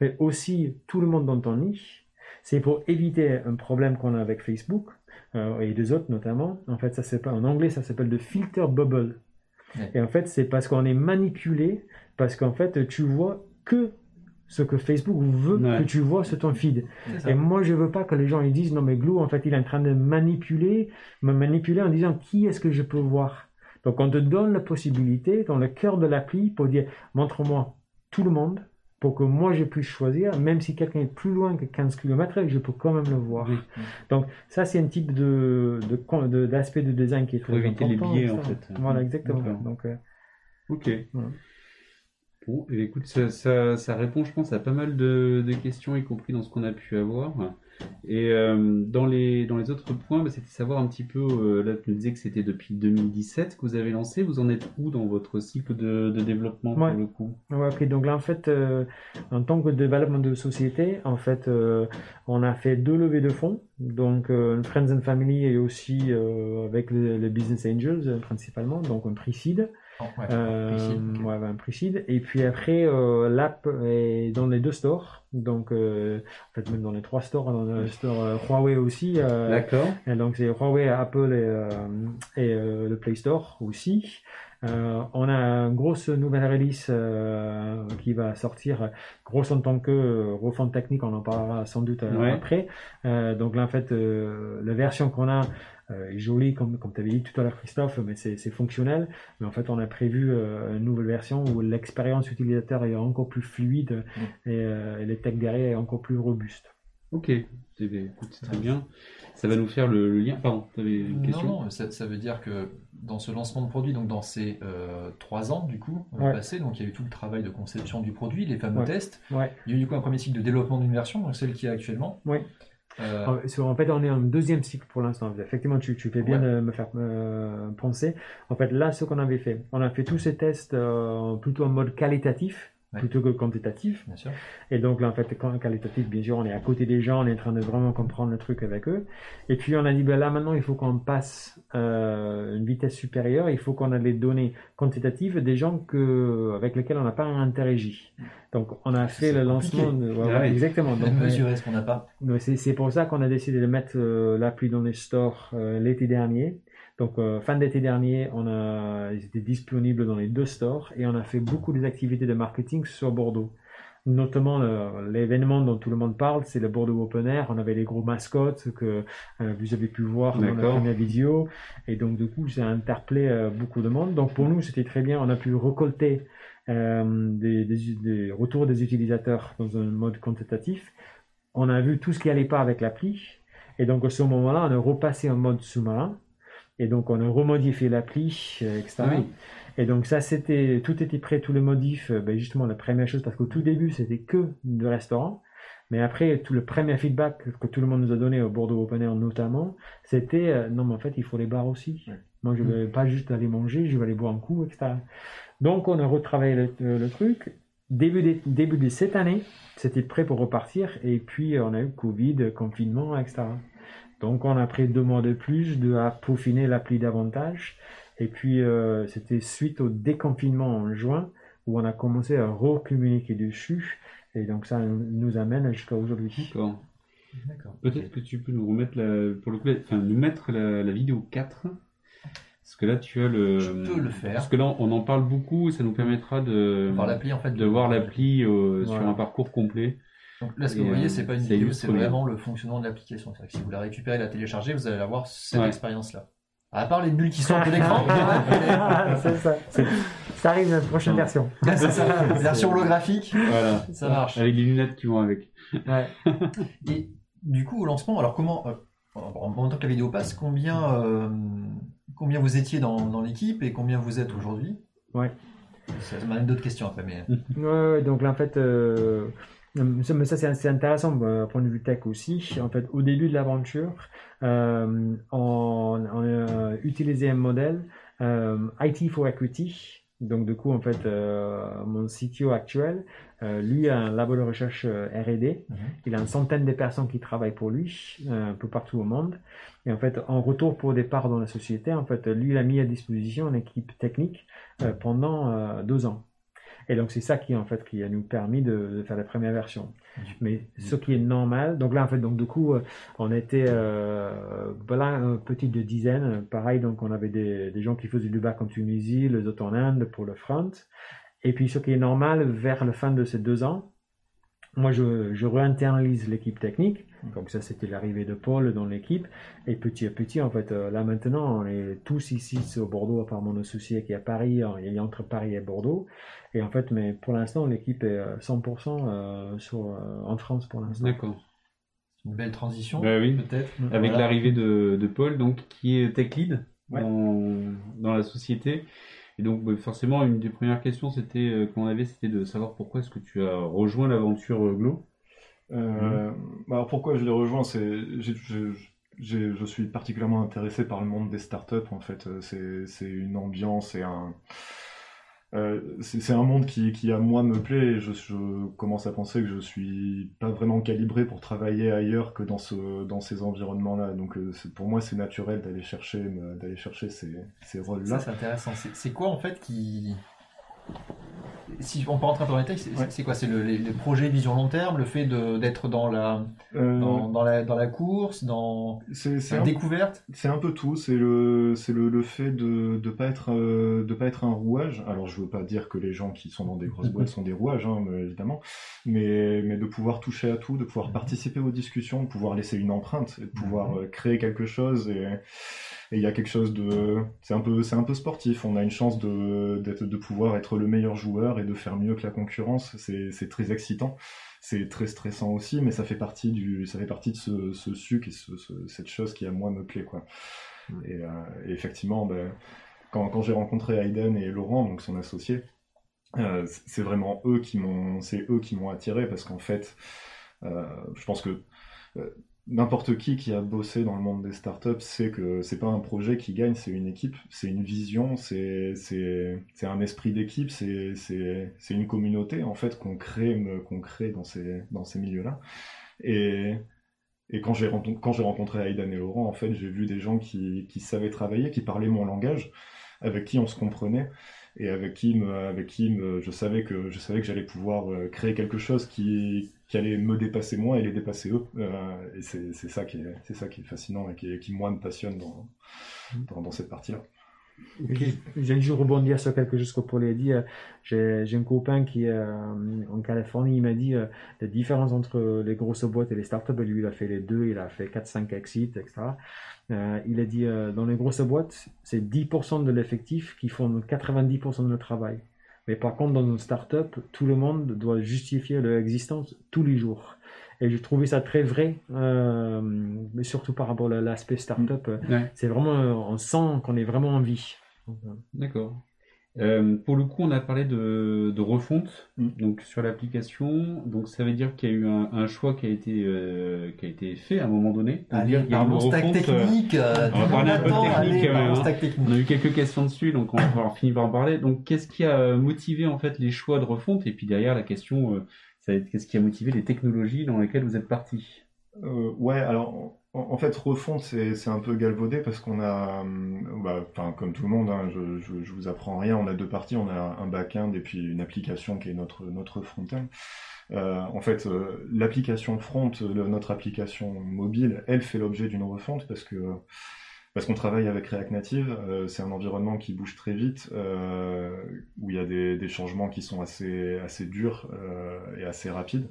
mais aussi tout le monde dans ton niche, c'est pour éviter un problème qu'on a avec Facebook euh, et des autres notamment. En fait, ça s'appelle en anglais, ça s'appelle le filter bubble. Et en fait, c'est parce qu'on est manipulé, parce qu'en fait, tu vois que ce que Facebook veut Ouais. que tu vois sur ton feed. Et moi, je veux pas que les gens ils disent non mais Glou, en fait, il est en train de manipuler, me manipuler en disant qui est-ce que je peux voir? Donc, on te donne la possibilité dans le cœur de l'appli pour dire montre-moi tout le monde pour que moi je puisse choisir, même si quelqu'un est plus loin que 15 km, je peux quand même le voir. Oui. Donc, ça, c'est un type de, de, de- d'aspect de design qui est très Pour éviter les important, biais, en fait. Voilà, exactement. Donc, euh, Ok. Voilà. Bon, et écoute, ça, ça, ça répond, je pense, à pas mal de, de questions, y compris dans ce qu'on a pu avoir. Et euh, dans, les, dans les autres points, bah, c'était savoir un petit peu, euh, là tu nous disais que c'était depuis 2017 que vous avez lancé, vous en êtes où dans votre cycle de, de développement Ouais. pour le coup? Ouais, ok. Donc là, en fait, euh, en tant que développement de société, en fait, on a fait deux levées de fonds. Donc, Friends and Family et aussi avec les, les Business Angels principalement. Donc, un. Oh, ouais, Euh, ouais, un pre-seed. Et puis après, euh, l'app est dans les deux stores. Donc, euh, en fait, même dans les trois stores, dans le store euh, Huawei aussi. euh, D'accord. et donc c'est Huawei, Apple et, euh, et euh, le Play Store aussi. Euh, on a une grosse nouvelle release euh, qui va sortir, grosse en tant que euh, refonte technique, on en parlera sans doute euh, Ouais. après. Euh, donc là en fait, euh, la version qu'on a euh, est jolie comme, comme tu avais dit tout à l'heure Christophe, mais c'est c'est fonctionnel. Mais en fait on a prévu euh, une nouvelle version où l'expérience utilisateur est encore plus fluide et, euh, et les derrière est encore plus robuste. Ok. Eh écoute, c'est très bien. Ça va nous faire le, le lien. Pardon, tu avais une question Non, non, ça, ça veut dire que dans ce lancement de produit, donc dans ces euh, trois ans du coup euh, Ouais. passés, donc il y a eu tout le travail de conception du produit, les fameux Ouais. tests. Ouais. Il y a eu du coup un premier cycle de développement d'une version, donc celle qui est actuellement. Ouais. Euh, En- fait, on est en deuxième cycle pour l'instant. Effectivement, tu, tu fais bien de me faire euh, penser. En fait, là, ce qu'on avait fait, on a fait tous ces tests euh, plutôt en mode qualitatif Ouais. plutôt que quantitatif. bien sûr. Et donc là, en fait, quand qualitatif, bien sûr, on est à côté des gens, on est en train de vraiment comprendre le truc avec eux. Et puis on a dit, ben là maintenant, il faut qu'on passe euh, une vitesse supérieure. Il faut qu'on ait les données quantitatives des gens que, avec lesquels on n'a pas interagi. Donc on a fait le compliqué. lancement. De, ouais, Ah ouais, exactement. (laughs) Donc, mesurer ce qu'on n'a pas. c'est pour ça qu'on a décidé de mettre euh, l'appli dans les stores euh, l'été dernier. Donc euh, fin d'été dernier, on a, ils étaient disponibles dans les deux stores et on a fait beaucoup des activités de marketing sur Bordeaux. Notamment l'événement dont tout le monde parle, c'est le Bordeaux Open Air. On avait les gros mascottes que euh, vous avez pu voir dans la première vidéo. Et donc du coup, ça a interpellé euh, beaucoup de monde. Donc pour nous, c'était très bien. On a pu récolter des, des- des retours des utilisateurs dans un mode quantitatif. On a vu tout ce qui allait pas avec l'appli. Et donc à ce moment-là, on a repassé en mode sous-marin. Et donc on a remodifié l'appli, euh, etc. Ah oui. Et donc ça, c'était tout était prêt, tous les modifs. euh, ben, justement, la première chose, parce qu'au tout début, c'était que de restaurant. Mais après, tout le premier feedback que tout le monde nous a donné au Bordeaux Open Air notamment, c'était euh, non, mais en fait, il faut les bars aussi. Ouais. Moi, je ne vais pas juste aller manger, je vais aller boire un coup, etc. Donc, on a retravaillé le, le- le truc. Début de, début de cette année, c'était prêt pour repartir. Et puis, on a eu Covid, confinement, etc. Donc, on a pris deux mois de plus de à peaufiner l'appli davantage. Et puis, euh, c'était suite au déconfinement en juin où on a commencé à recommuniquer dessus. Et donc, ça nous amène jusqu'à aujourd'hui. D'accord. Peut-être que tu peux nous remettre la, pour le coup, enfin, nous mettre la, la vidéo 4. Parce que là, tu as le. Je peux le faire. Parce que là, on en parle beaucoup et ça nous permettra de, Voir l'appli en fait. de voir l'appli euh, sur un parcours complet. Donc là, ce que vous voyez, euh, c'est pas une vidéo, c'est vraiment le fonctionnement de l'application. C'est-à-dire que si vous la récupérez, la téléchargez, vous allez avoir cette Ouais. expérience-là. À part les bulles qui sortent de (laughs) l'écran. c'est ça. Ça arrive dans la prochaine version. Là, (laughs) c'est ça. Version holographique, Voilà. ça marche. Avec les lunettes qui vont avec. Ouais. Et du coup, au lancement, alors comment, euh, en même temps que la vidéo passe, combien, euh, combien vous étiez dans, dans l'équipe et combien vous êtes aujourd'hui? Ouais. Ça ça m'amène d'autres questions après, mais Ouais, ouais, donc là, en fait, euh, mais ça, c'est intéressant euh, point de vue tech aussi. En fait, au début de l'aventure, euh, on, on a utilisé un modèle euh, IT for Equity. Donc, du coup, en fait, euh, mon CTO actuel, euh, lui a un labo de recherche euh, R&D. Mhm. Il a une centaine de personnes qui travaillent pour lui, euh, un peu partout au monde. Et en fait, en retour pour des parts dans la société, en fait, lui, il a mis à disposition une équipe technique euh, pendant euh, deux ans. Et donc c'est ça qui en fait qui a nous permis de, faire la première version. Mais ce qui est normal, donc là en fait donc du coup on était voilà un petit de dizaines, pareil donc on avait des, des gens qui faisaient du bac en Tunisie, les autres en Inde pour le front. Et puis ce qui est normal vers la fin de ces deux ans, moi je, je réinternalise l'équipe technique donc ça, c'était l'arrivée de Paul dans l'équipe. Et petit à petit, en fait, euh, là maintenant, on est tous ici au Bordeaux, à part mon associé qui est à Paris, il y a entre Paris et Bordeaux. Et en fait, mais pour l'instant, l'équipe est 100% euh, euh, sur, en France pour l'instant. D'accord. Une belle transition, bah oui. peut-être. Avec l'arrivée de, de, Paul, donc qui est tech lead dans, dans, la société. Et donc bah, forcément, une des premières questions, c'était qu'on avait, c'était de savoir pourquoi est-ce que tu as rejoint l'aventure Glo? Euh, bah, alors pourquoi je les rejoins C'est je suis particulièrement intéressé par le monde des startups. En fait, euh, c'est une ambiance et un euh, c'est un monde qui, qui, à moi me plaît et je, je, commence à penser que je suis pas vraiment calibré pour travailler ailleurs que dans, ce, dans ces environnements-là. Donc pour moi c'est naturel d'aller chercher, d'aller chercher ces, ces rôles-là. Ça c'est intéressant. C'est quoi en fait qui, si on peut rentrer dans les détail, c'est quoi? C'est le, les, projets vision long terme, le fait d'être dans la, euh, dans, la dans la course, dans la découverte? C'est un peu tout. C'est le c'est le, le, fait de de pas être euh, de pas être un rouage. Alors je veux pas dire que les gens qui sont dans des grosses (laughs) boîtes sont des rouages, hein, évidemment, mais mais de pouvoir toucher à tout, de pouvoir mhm. participer aux discussions, de pouvoir laisser une empreinte, de pouvoir mhm. euh, créer quelque chose et et il y a quelque chose de c'est un peu c'est un peu sportif. On a une chance de d'être de pouvoir être le meilleur joueur et de faire mieux que la concurrence. C'est c'est très excitant. C'est très stressant aussi mais ça fait partie du ça fait partie de ce, ce suc et ce, cette chose qui à moi me plaît quoi. Et, euh, et, effectivement ben, quand, quand j'ai rencontré Hayden et Laurent donc son associé euh, c'est vraiment eux qui m'ont c'est eux qui m'ont attiré parce qu'en fait euh, je pense que euh, n'importe qui qui a bossé dans le monde des startups sait que c'est pas un projet qui gagne, c'est une équipe, c'est une vision, c'est un esprit d'équipe, c'est une communauté en fait qu'on crée qu'on crée dans ces dans ces milieux-là. Et et quand j'ai rencontré Aidan et Laurent, en fait, j'ai vu des gens qui qui savaient travailler, qui parlaient mon langage, avec qui on se comprenait et avec qui me, avec qui je savais que je savais que j'allais pouvoir euh, créer quelque chose qui qui allait me dépasser moi et les dépasser eux. Euh, et c'est ça qui est c'est ça qui est fascinant et qui, qui moi me passionne dans dans, dans cette partie-là. J'ai juste rebondir sur quelque chose que Paul a dit. J'ai un copain qui est euh, en Californie, il m'a dit euh, la différence entre les grosses boîtes et les startups. Lui, il a fait les deux, il a fait 4-5 exits, etc. Euh, il a dit dans les grosses boîtes, c'est 10% de l'effectif qui font 90% de le travail. Mais par contre, dans une startup, tout le monde doit justifier leur existence tous les jours. Et j'ai trouvé ça très vrai, euh, mais surtout par rapport à l'aspect startup. C'est vraiment, on sent qu'on est vraiment en vie. D'accord. Euh, pour le coup, on a parlé de, de refonte mm. donc sur l'application. Donc ça veut dire qu'il y a eu un, choix qui a été euh, qui a été fait à un moment donné. Allez, dire, il y a une stack technique. Euh, on va parler un peu technique, hein. On a eu quelques questions dessus, donc on va finir par en parler. Donc qu'est-ce qui a motivé en fait les choix de refonte? Et puis derrière la question, qu'est-ce qui a motivé les technologies dans lesquelles vous êtes parti? Ouais, alors en, fait, refonte, c'est un peu galvaudé parce qu'on a, bah, comme tout le monde, hein, je, je, je, vous apprends rien, on a deux parties, on a un back-end et puis une application qui est notre, notre front-end. Euh, en fait, euh, l'application front, notre application mobile, elle fait l'objet d'une refonte parce que parce qu'on travaille avec React Native, euh, c'est un environnement qui bouge très vite, euh, où il y a des, changements qui sont assez assez durs euh, et assez rapides,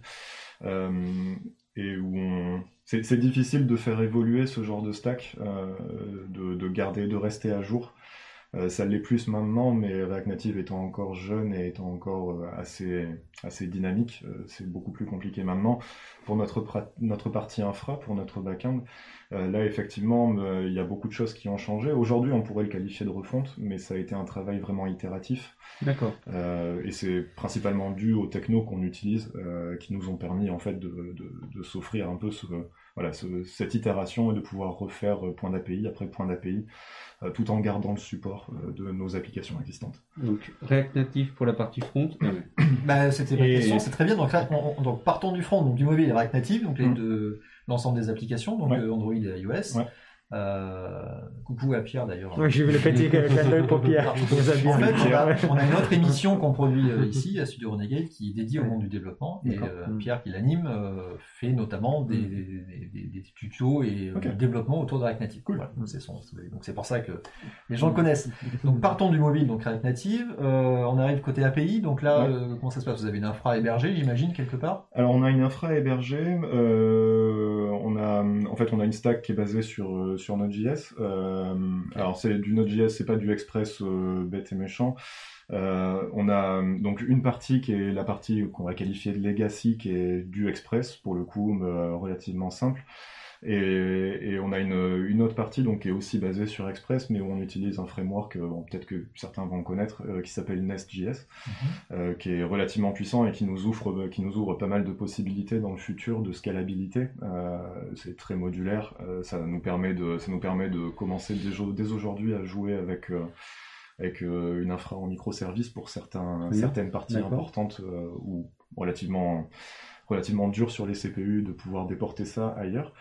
et où on c'est difficile de faire évoluer ce genre de stack, de, garder, de rester à jour. Euh, ça l'est plus maintenant, mais React Native étant encore jeune et étant encore euh, assez, assez dynamique, euh, c'est beaucoup plus compliqué maintenant. Pour notre, notre partie infra, pour notre backend, là effectivement, il y a beaucoup de choses qui ont changé. Aujourd'hui, on pourrait le qualifier de refonte, mais ça a été un travail vraiment itératif. D'accord. et c'est principalement dû aux technos qu'on utilise, qui nous ont permis en fait de, de, de s'offrir un peu ce voilà, cette itération et de pouvoir refaire euh, point d'API après point d'API, euh, tout en gardant le support euh, de nos applications existantes. Donc React Native pour la partie front. (coughs) bah, c'était ma question, c'est très bien. Donc, donc partons du front, donc du mobile et React Native, donc les mm. deux, l'ensemble des applications, donc Android et iOS. Euh, coucou à Pierre d'ailleurs. Oui, j'ai vu le (laughs) petit clin d'œil pour Pierre. En fait, on a, (laughs) on a une autre émission qu'on produit euh, ici à Studio Renegade qui est dédiée au monde du développement. Et euh, Mm. Pierre qui l'anime euh, fait notamment des, Mm. des, des- des tutos et du développement autour de React Native. Voilà, donc c'est son- donc c'est pour ça que les gens le connaissent. (laughs) Donc partons du mobile, donc React Native. Euh, on arrive côté API. Donc là, Ouais. euh, comment ça se passe? Vous avez une infra hébergée, j'imagine quelque part? Alors on a une infra hébergée, euh, on a en fait on a une stack qui est basée sur euh, sur Node.js. Euh, alors c'est du Node.js, c'est pas du Express euh, bête et méchant. Euh, on a donc une partie qui est la partie qu'on va qualifier de legacy, qui est du Express pour le coup euh, relativement simple. Et, et on a une, une autre partie donc qui est aussi basée sur Express, mais où on utilise un framework, euh, bon, peut-être que certains vont le connaître, euh, qui s'appelle Nest.js euh, qui est relativement puissant et qui nous ouvre qui nous ouvre pas mal de possibilités dans le futur de scalabilité. Euh, c'est très modulaire, ça nous permet de ça nous permet de commencer dès, jo- dès aujourd'hui à jouer avec avec euh, une infra en microservices pour certains Oui. certaines parties importantes euh, ou relativement relativement dur sur les CPU de pouvoir déporter ça ailleurs.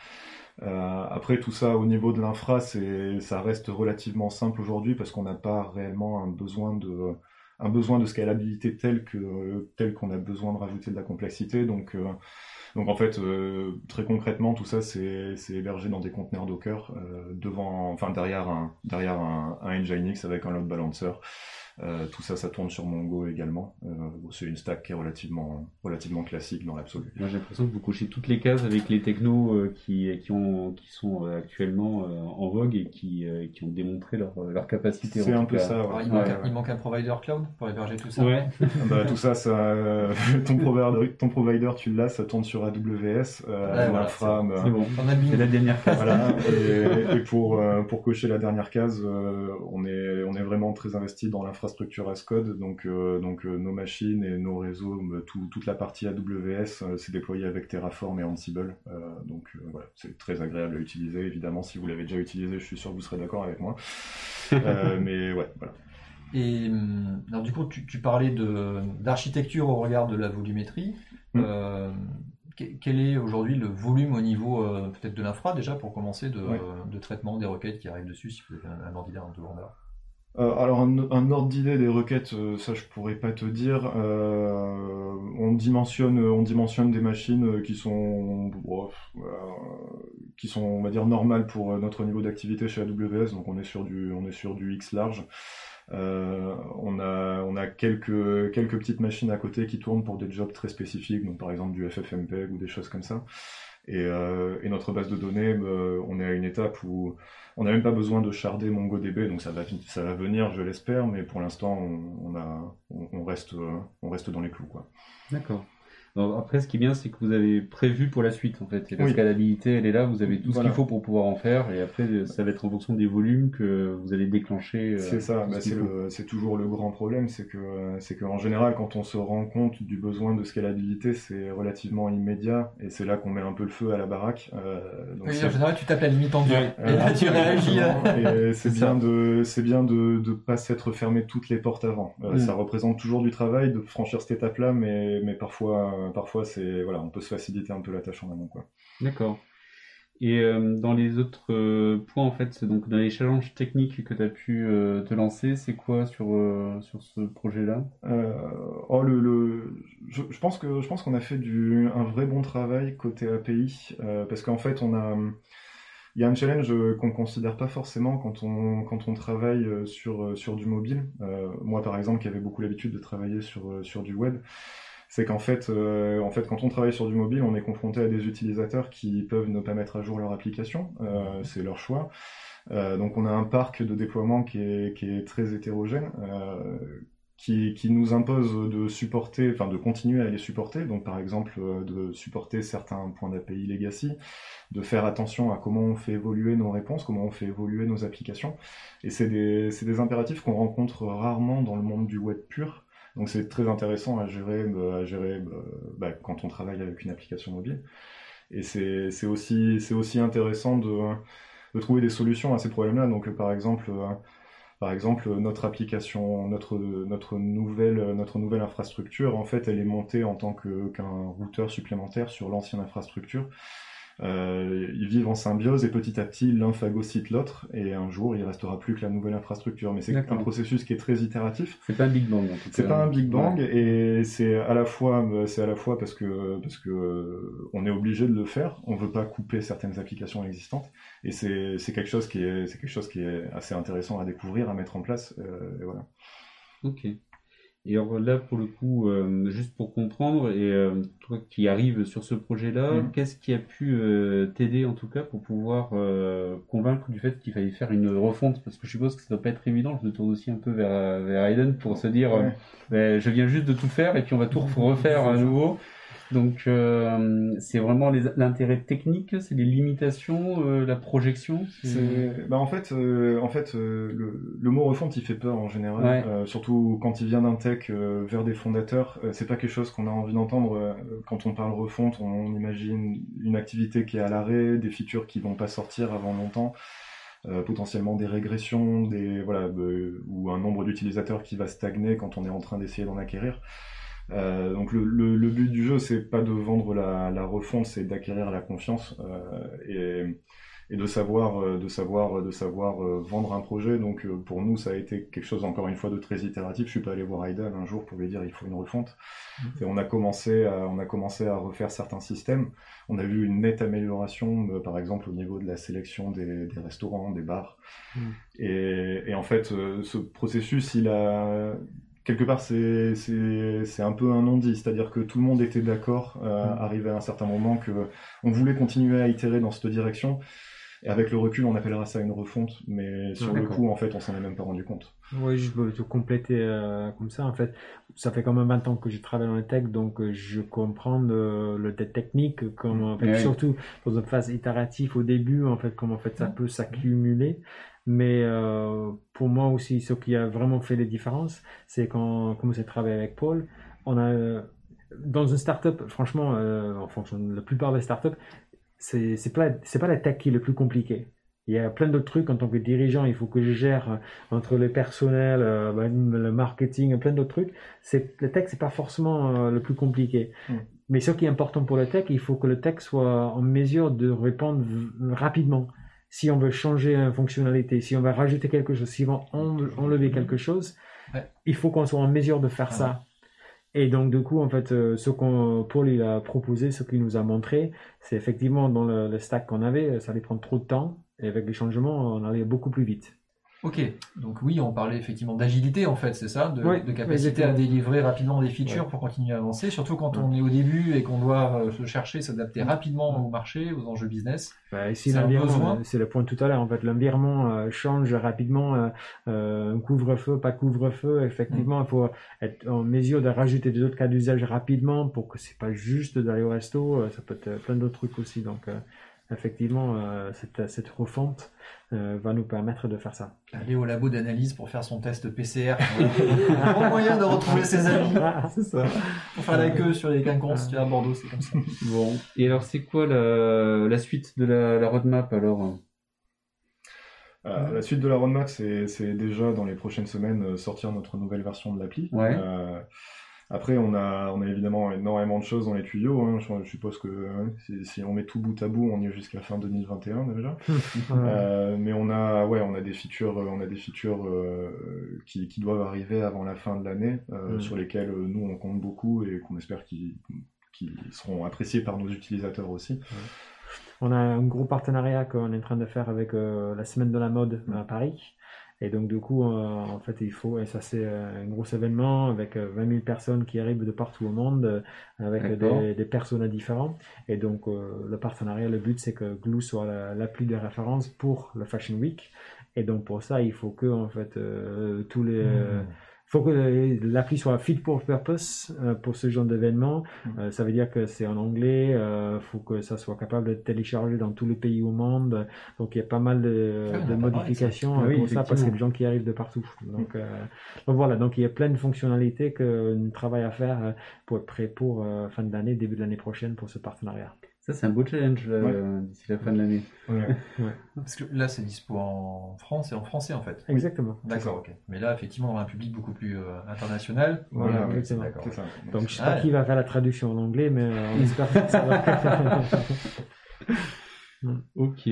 Euh, après tout ça au niveau de l'infra, ça reste relativement simple aujourd'hui parce qu'on n'a pas réellement un besoin de un besoin de scalabilité tel qu'on a besoin de rajouter de la complexité. Donc euh, donc en fait euh, très concrètement tout ça c'est hébergé dans des conteneurs Docker devant enfin derrière un derrière un, un Nginx avec un load balancer. Euh, tout ça, ça tourne sur Mongo également. Euh, c'est une stack qui est relativement, relativement classique dans l'absolu. Moi, j'ai l'impression que vous cochez toutes les cases avec les technos euh, qui, qui, ont, qui sont euh, actuellement euh, en vogue et qui, euh, qui ont démontré leur, leur capacité. C'est un peu cas. ça. Alors, Ouais. il, manque Ouais, un, ouais. il manque un provider cloud pour héberger tout ça. Ouais. (laughs) Bah, tout ça, ça euh, (laughs) ton, provider, ton provider, tu l'as, ça tourne sur AWS. Euh, Ouais, voilà, C'est bon. C'est la dernière case. Voilà. Et, et pour, euh, pour cocher la dernière case, euh, on, est, on est vraiment très investi dans l'infrastructure as code. Donc, euh, donc euh, nos machines et nos réseaux, euh, tout- toute la partie AWS, euh, c'est déployé avec Terraform et Ansible. Donc voilà, c'est très agréable à utiliser. Évidemment, si vous l'avez déjà utilisé, je suis sûr que vous serez d'accord avec moi. (laughs) Mais ouais, voilà. Et alors du coup, tu, tu parlais d'architecture au regard de la volumétrie. Mm. Euh, que- quel est aujourd'hui le volume au niveau euh, peut-être de l'infra déjà pour commencer de, Ouais. de traitement des requêtes qui arrivent dessus, si vous avez un, un d'idée en deux. Euh, alors un, un ordre d'idée des requêtes, euh, ça je pourrais pas te dire. Euh, on dimensionne, on dimensionne des machines euh, qui sont, euh, qui sont, on va dire normales pour euh, notre niveau d'activité chez AWS. Donc on est sur du, on est sur du X large. Euh, on a, on a quelques, quelques petites machines à côté qui tournent pour des jobs très spécifiques, donc par exemple du FFmpeg ou des choses comme ça. Et, euh, et notre base de données, euh, on est à une étape où on n'a même pas besoin de charder MongoDB, donc ça va, venir, je l'espère, mais pour l'instant, on, reste, euh, on reste dans les clous. D'accord. Alors, après, ce qui est bien, c'est que vous avez prévu pour la suite, en fait. Et la Oui. scalabilité, elle est là, vous avez tout ce qu'il faut pour pouvoir en faire, et après, ça va être en fonction des volumes que vous allez déclencher. euh, C'est ça, ce bah, c'est c'est toujours le grand problème, c'est que c'est qu'en général, quand on se rend compte du besoin de scalabilité, c'est relativement immédiat, et c'est là qu'on met un peu le feu à la baraque. euh, donc Oui, en général, tu tapes la limite en dur. Ouais. Et là, tu réagis. euh, (laughs) c'est bien de, c'est bien de, de pas s'être fermé toutes les portes avant. Euh, Mm. Ça représente toujours du travail de franchir cette étape-là, mais, mais parfois, euh, parfois c'est, voilà, on peut se faciliter un peu la tâche en amont, quoi. D'accord. Et euh, dans les autres euh, points, en fait, donc dans les challenges techniques que tu as pu euh, te lancer, c'est quoi sur, euh, sur ce projet-là? Euh, oh, le, le, je, je pense que, je pense qu'on a fait du, un vrai bon travail côté API, euh, parce qu'en fait, on a, il y a un challenge euh, qu'on considère pas forcément quand on, quand on travaille euh, sur, euh, sur du mobile. Euh, moi, par exemple, qui avait beaucoup l'habitude de travailler sur, euh, sur du web, c'est qu'en fait, euh, en fait, quand on travaille sur du mobile, on est confronté à des utilisateurs qui peuvent ne pas mettre à jour leur application. Euh, c'est leur choix. Euh, donc, on a un parc de déploiement qui est, qui est très hétérogène. Qui, qui nous impose de supporter, enfin de continuer à les supporter, donc par exemple de supporter certains points d'API legacy, de faire attention à comment on fait évoluer nos réponses, comment on fait évoluer nos applications. Et c'est des, c'est des impératifs qu'on rencontre rarement dans le monde du web pur. Donc c'est très intéressant à gérer, euh, à gérer euh, bah, quand on travaille avec une application mobile. Et c'est aussi, aussi intéressant de, de trouver des solutions à ces problèmes-là. Donc euh, par exemple, par exemple, notre application, notre, notre, nouvelle, notre nouvelle infrastructure, en fait, elle est montée en tant qu'un routeur supplémentaire sur l'ancienne infrastructure. Euh, ils vivent en symbiose et petit à petit l'un phagocyte l'autre et un jour il restera plus que la nouvelle infrastructure. Mais c'est un processus qui est très itératif. C'est pas un Big Bang en tout cas. C'est pas un Big Bang Ouais. et c'est à la fois c'est à la fois parce que parce que euh, on est obligé de le faire. On veut pas couper certaines applications existantes et c'est c'est quelque chose qui est c'est quelque chose qui est assez intéressant à découvrir, à mettre en place. euh, et voilà. Ok. Et alors là, pour le coup, euh, juste pour comprendre, et euh, toi qui arrives sur ce projet-là, Mhm. qu'est-ce qui a pu euh, t'aider en tout cas pour pouvoir euh, convaincre du fait qu'il fallait faire une refonte? Parce que je suppose que ça doit pas être évident. Je me tourne aussi un peu vers, vers Aiden pour se dire, euh, Ouais. ben, je viens juste de tout faire et puis on va tout refaire (laughs) à nouveau. Donc euh, c'est vraiment l'intérêt technique, c'est les limitations, euh, la projection. Bah en fait, euh, en fait euh, le, le mot refonte il fait peur en général, Ouais. Euh, surtout quand il vient d'un tech euh, vers des fondateurs. Euh, c'est pas quelque chose qu'on a envie d'entendre. Euh, quand on parle refonte, on, imagine une activité qui est à l'arrêt, des features qui vont pas sortir avant longtemps, euh, potentiellement des régressions, des voilà, euh, ou un nombre d'utilisateurs qui va stagner quand on est en train d'essayer d'en acquérir. Euh, donc le, le, le but du jeu, c'est pas de vendre la, la refonte, c'est d'acquérir la confiance euh, et, et de savoir, euh, de savoir, de savoir euh, vendre un projet. Donc euh, pour nous, ça a été quelque chose encore une fois de très itératif. Je suis pas allé voir Aidan un jour pour lui dire il faut une refonte. Et on a commencé, à, on a commencé à refaire certains systèmes. On a vu une nette amélioration, euh, par exemple au niveau de la sélection des, des restaurants, des bars. Mm. Et, et en fait, euh, ce processus, il a quelque part, c'est c'est c'est un peu un non-dit, c'est-à-dire que tout le monde était d'accord, euh, Mm. arrivé à un certain moment, que on voulait continuer à itérer dans cette direction. Et avec le recul, on appellera ça une refonte, mais sur le D'accord. coup, en fait, on s'en est même pas rendu compte. Oui, je peux te compléter euh, comme ça. En fait, ça fait quand même 20 ans que je travaille dans le tech, donc euh, je comprends euh, le tech technique, comme en fait, Ouais. surtout dans une phase itérative au début, en fait, comment en fait ça peut s'accumuler. Mais euh, pour moi aussi, ce qui a vraiment fait les différences, c'est quand comme j'ai travaillé avec Paul, on a euh, dans une startup, franchement, euh, en fonction de la plupart des startups, c'est c'est pas c'est pas la tech qui est le plus compliqué. Il y a plein d'autres trucs en tant que dirigeant, il faut que je gère euh, entre le personnel, euh, bah, le marketing, plein d'autres trucs. C'est le tech, c'est pas forcément le plus compliqué. Mm. Mais ce qui est important pour le tech, il faut que le tech soit en mesure de répondre rapidement. Si on veut changer une fonctionnalité, si on va rajouter quelque chose, si on va en- enlever quelque chose, Ouais. il faut qu'on soit en mesure de faire Ah ça. Et donc, du coup, en fait, euh, ce qu'on Paul il a proposé, ce qu'il nous a montré, c'est effectivement dans le, le stack qu'on avait, ça allait prendre trop de temps. Et avec les changements, on allait beaucoup plus vite. Ok, donc oui, on parlait effectivement d'agilité en fait, c'est ça, de, Oui, de capacité à délivrer rapidement des features pour continuer à avancer, surtout quand on est au début et qu'on doit euh, se chercher, s'adapter rapidement au marché, aux enjeux business. Bah, l'environnement, besoin. c'est le point tout à l'heure. En fait, l'environnement euh, change rapidement. euh, euh, couvre-feu, pas couvre-feu. Effectivement, il faut être en mesure de rajouter des autres cas d'usage rapidement pour que c'est pas juste d'aller au resto. euh, ça peut être euh, plein d'autres trucs aussi. Donc, euh, effectivement, euh, cette, cette refonte euh, va nous permettre de faire ça. Aller au labo d'analyse pour faire son test PCR. Un bon moyen de retrouver ses amis. c'est ça. Pour faire la queue sur les quinconces, tu à Bordeaux, c'est comme ça. Bon. Et alors, c'est quoi la, la suite de la, la roadmap alors? Euh, La suite de la roadmap, c'est c'est déjà dans les prochaines semaines sortir notre nouvelle version de l'appli. Ouais. Après, on a, on a évidemment énormément de choses dans les tuyaux. hein. Je, je suppose que euh, si, si on met tout bout à bout, on y est jusqu'à fin 2021 déjà. (laughs) Euh, mais on a, ouais, on a des features, euh, on a des features euh, qui, qui doivent arriver avant la fin de l'année, euh, Mm. sur lesquelles nous on compte beaucoup et qu'on espère qu'ils seront appréciés par nos utilisateurs aussi. On a un gros partenariat qu'on est en train de faire avec la semaine de la mode à Paris. Et donc, du coup, euh, en fait, il faut, et ça, c'est euh, un gros événement avec euh, 20 000 personnes qui arrivent de partout au monde, euh, avec des, des personas différents. Et donc, euh, le partenariat, le but, c'est que Glue soit la- l'appli de référence pour le Fashion Week. Et donc, pour ça, il faut que, en fait, euh, tous les. euh, faut que l'appli soit fit for purpose euh, pour ce genre d'événement. Euh, ça veut dire que c'est en anglais, euh, faut que ça soit capable de télécharger dans tous les pays au monde. Donc il y a pas mal de, Ah, de modifications ça. euh, Oui, pour ça parce qu'il y a effectivement. des gens qui arrivent de partout. Donc, euh, donc voilà, donc il y a plein de fonctionnalités que nous travaillons à faire euh, pour être prêt pour euh, fin d'année, début de l'année prochaine pour ce partenariat. Ça, c'est un beau challenge Ouais. euh, d'ici la fin de l'année. Ouais. (laughs) Parce que là, c'est dispo en France et en français en fait. Exactement. D'accord, ok. Mais là, effectivement, on a un public beaucoup plus euh, international. Voilà, ouais, exactement. Ça. Donc je sais Ah pas ouais. qui va faire la traduction en anglais, mais euh, on (laughs) espère que ça va. (laughs) ok.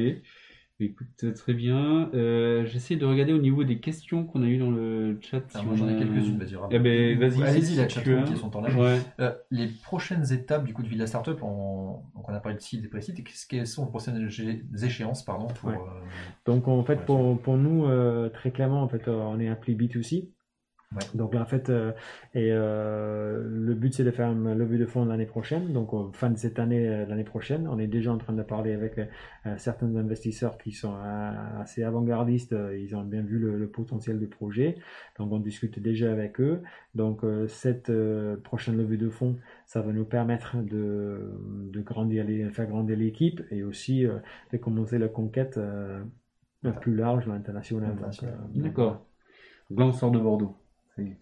Écoute, très bien. Euh, J'essaie de regarder au niveau des questions qu'on a eues dans le chat. Ah, moi, j'en ai quelques-unes, vas-y. Eh ben, vas-y. Allez-y, si la as. qui sont en live. Ouais. Euh, les prochaines étapes du coup de Villa Startup, on, donc on a parlé de site et qu'est-ce- quelles sont les prochaines éché- échéances pardon, pour, Ouais. euh, Donc en fait, pour, pour nous, euh, très clairement, en fait, euh, on est appelé B2C. Donc en fait, euh, et euh, le but c'est de faire une levée de fonds l'année prochaine. Donc euh, fin de cette année, l'année prochaine, on est déjà en train de parler avec certains investisseurs qui sont assez avant-gardistes. Ils ont bien vu le, potentiel du projet. Donc on discute déjà avec eux. Donc cette prochaine levée de fonds, ça va nous permettre de, de grandir faire grandir l'équipe et aussi de commencer la conquête plus large, l'international. Donc, International. euh, D'accord. Là, on sort de Bordeaux.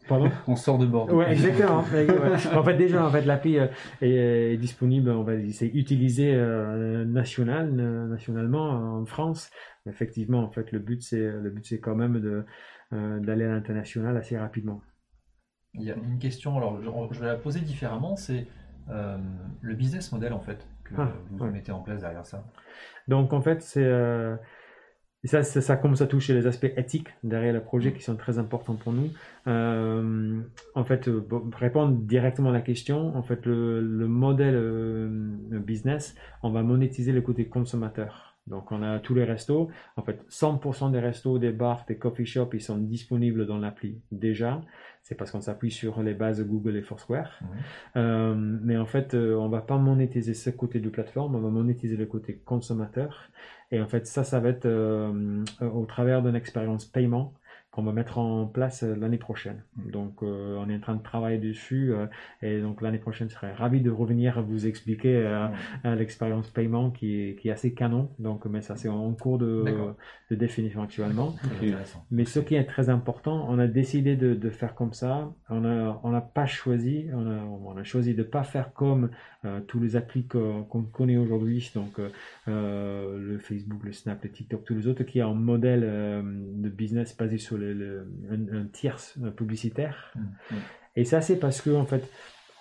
Pardon (laughs) On sort de Bordeaux. Ouais, exactement. (laughs) En fait, déjà, en fait, l'appli euh, est, disponible, on va dire, c'est utilisé euh, national, euh, nationalement en France. Effectivement, en fait, le but, c'est le but, c'est quand même de d'aller à l'international assez rapidement. Il y a une question, alors je, je vais la poser différemment, c'est euh, le business model en fait que Ah, vous ouais. mettez en place derrière ça. Donc, en fait, c'est euh, et ça, ça, commence à toucher les aspects éthiques derrière le projet qui sont très importants pour nous. Euh, en fait, euh, pour répondre directement à la question, en fait, le, le modèle euh, business, on va monétiser le côté consommateur. Donc, on a tous les restos. En fait, 100% des restos, des bars, des coffee shops, ils sont disponibles dans l'appli déjà. C'est parce qu'on s'appuie sur les bases Google et Foursquare. Mhm. Euh, mais en fait, euh, on va pas monétiser ce côté de plateforme, on va monétiser le côté consommateur. Et en fait, ça, ça va être euh, euh, au travers d'une expérience paiement qu'on va mettre en place euh, l'année prochaine. Donc, euh, on est en train de travailler dessus. euh, et donc, l'année prochaine, je serais ravi de revenir vous expliquer euh, euh, l'expérience paiement qui est, qui est assez canon. Donc, mais ça, c'est en cours de, de définition actuellement. Mais ce qui est très important, on a décidé de, de faire comme ça. On n'a on pas choisi, on a, on a choisi de pas faire comme tous les applis qu'on connaît aujourd'hui, donc le Facebook, le Snap, le TikTok, tous les autres, qui ont un modèle de business basé sur le, le- un, un tierce publicitaire. Mhm. Et ça, c'est parce que en fait,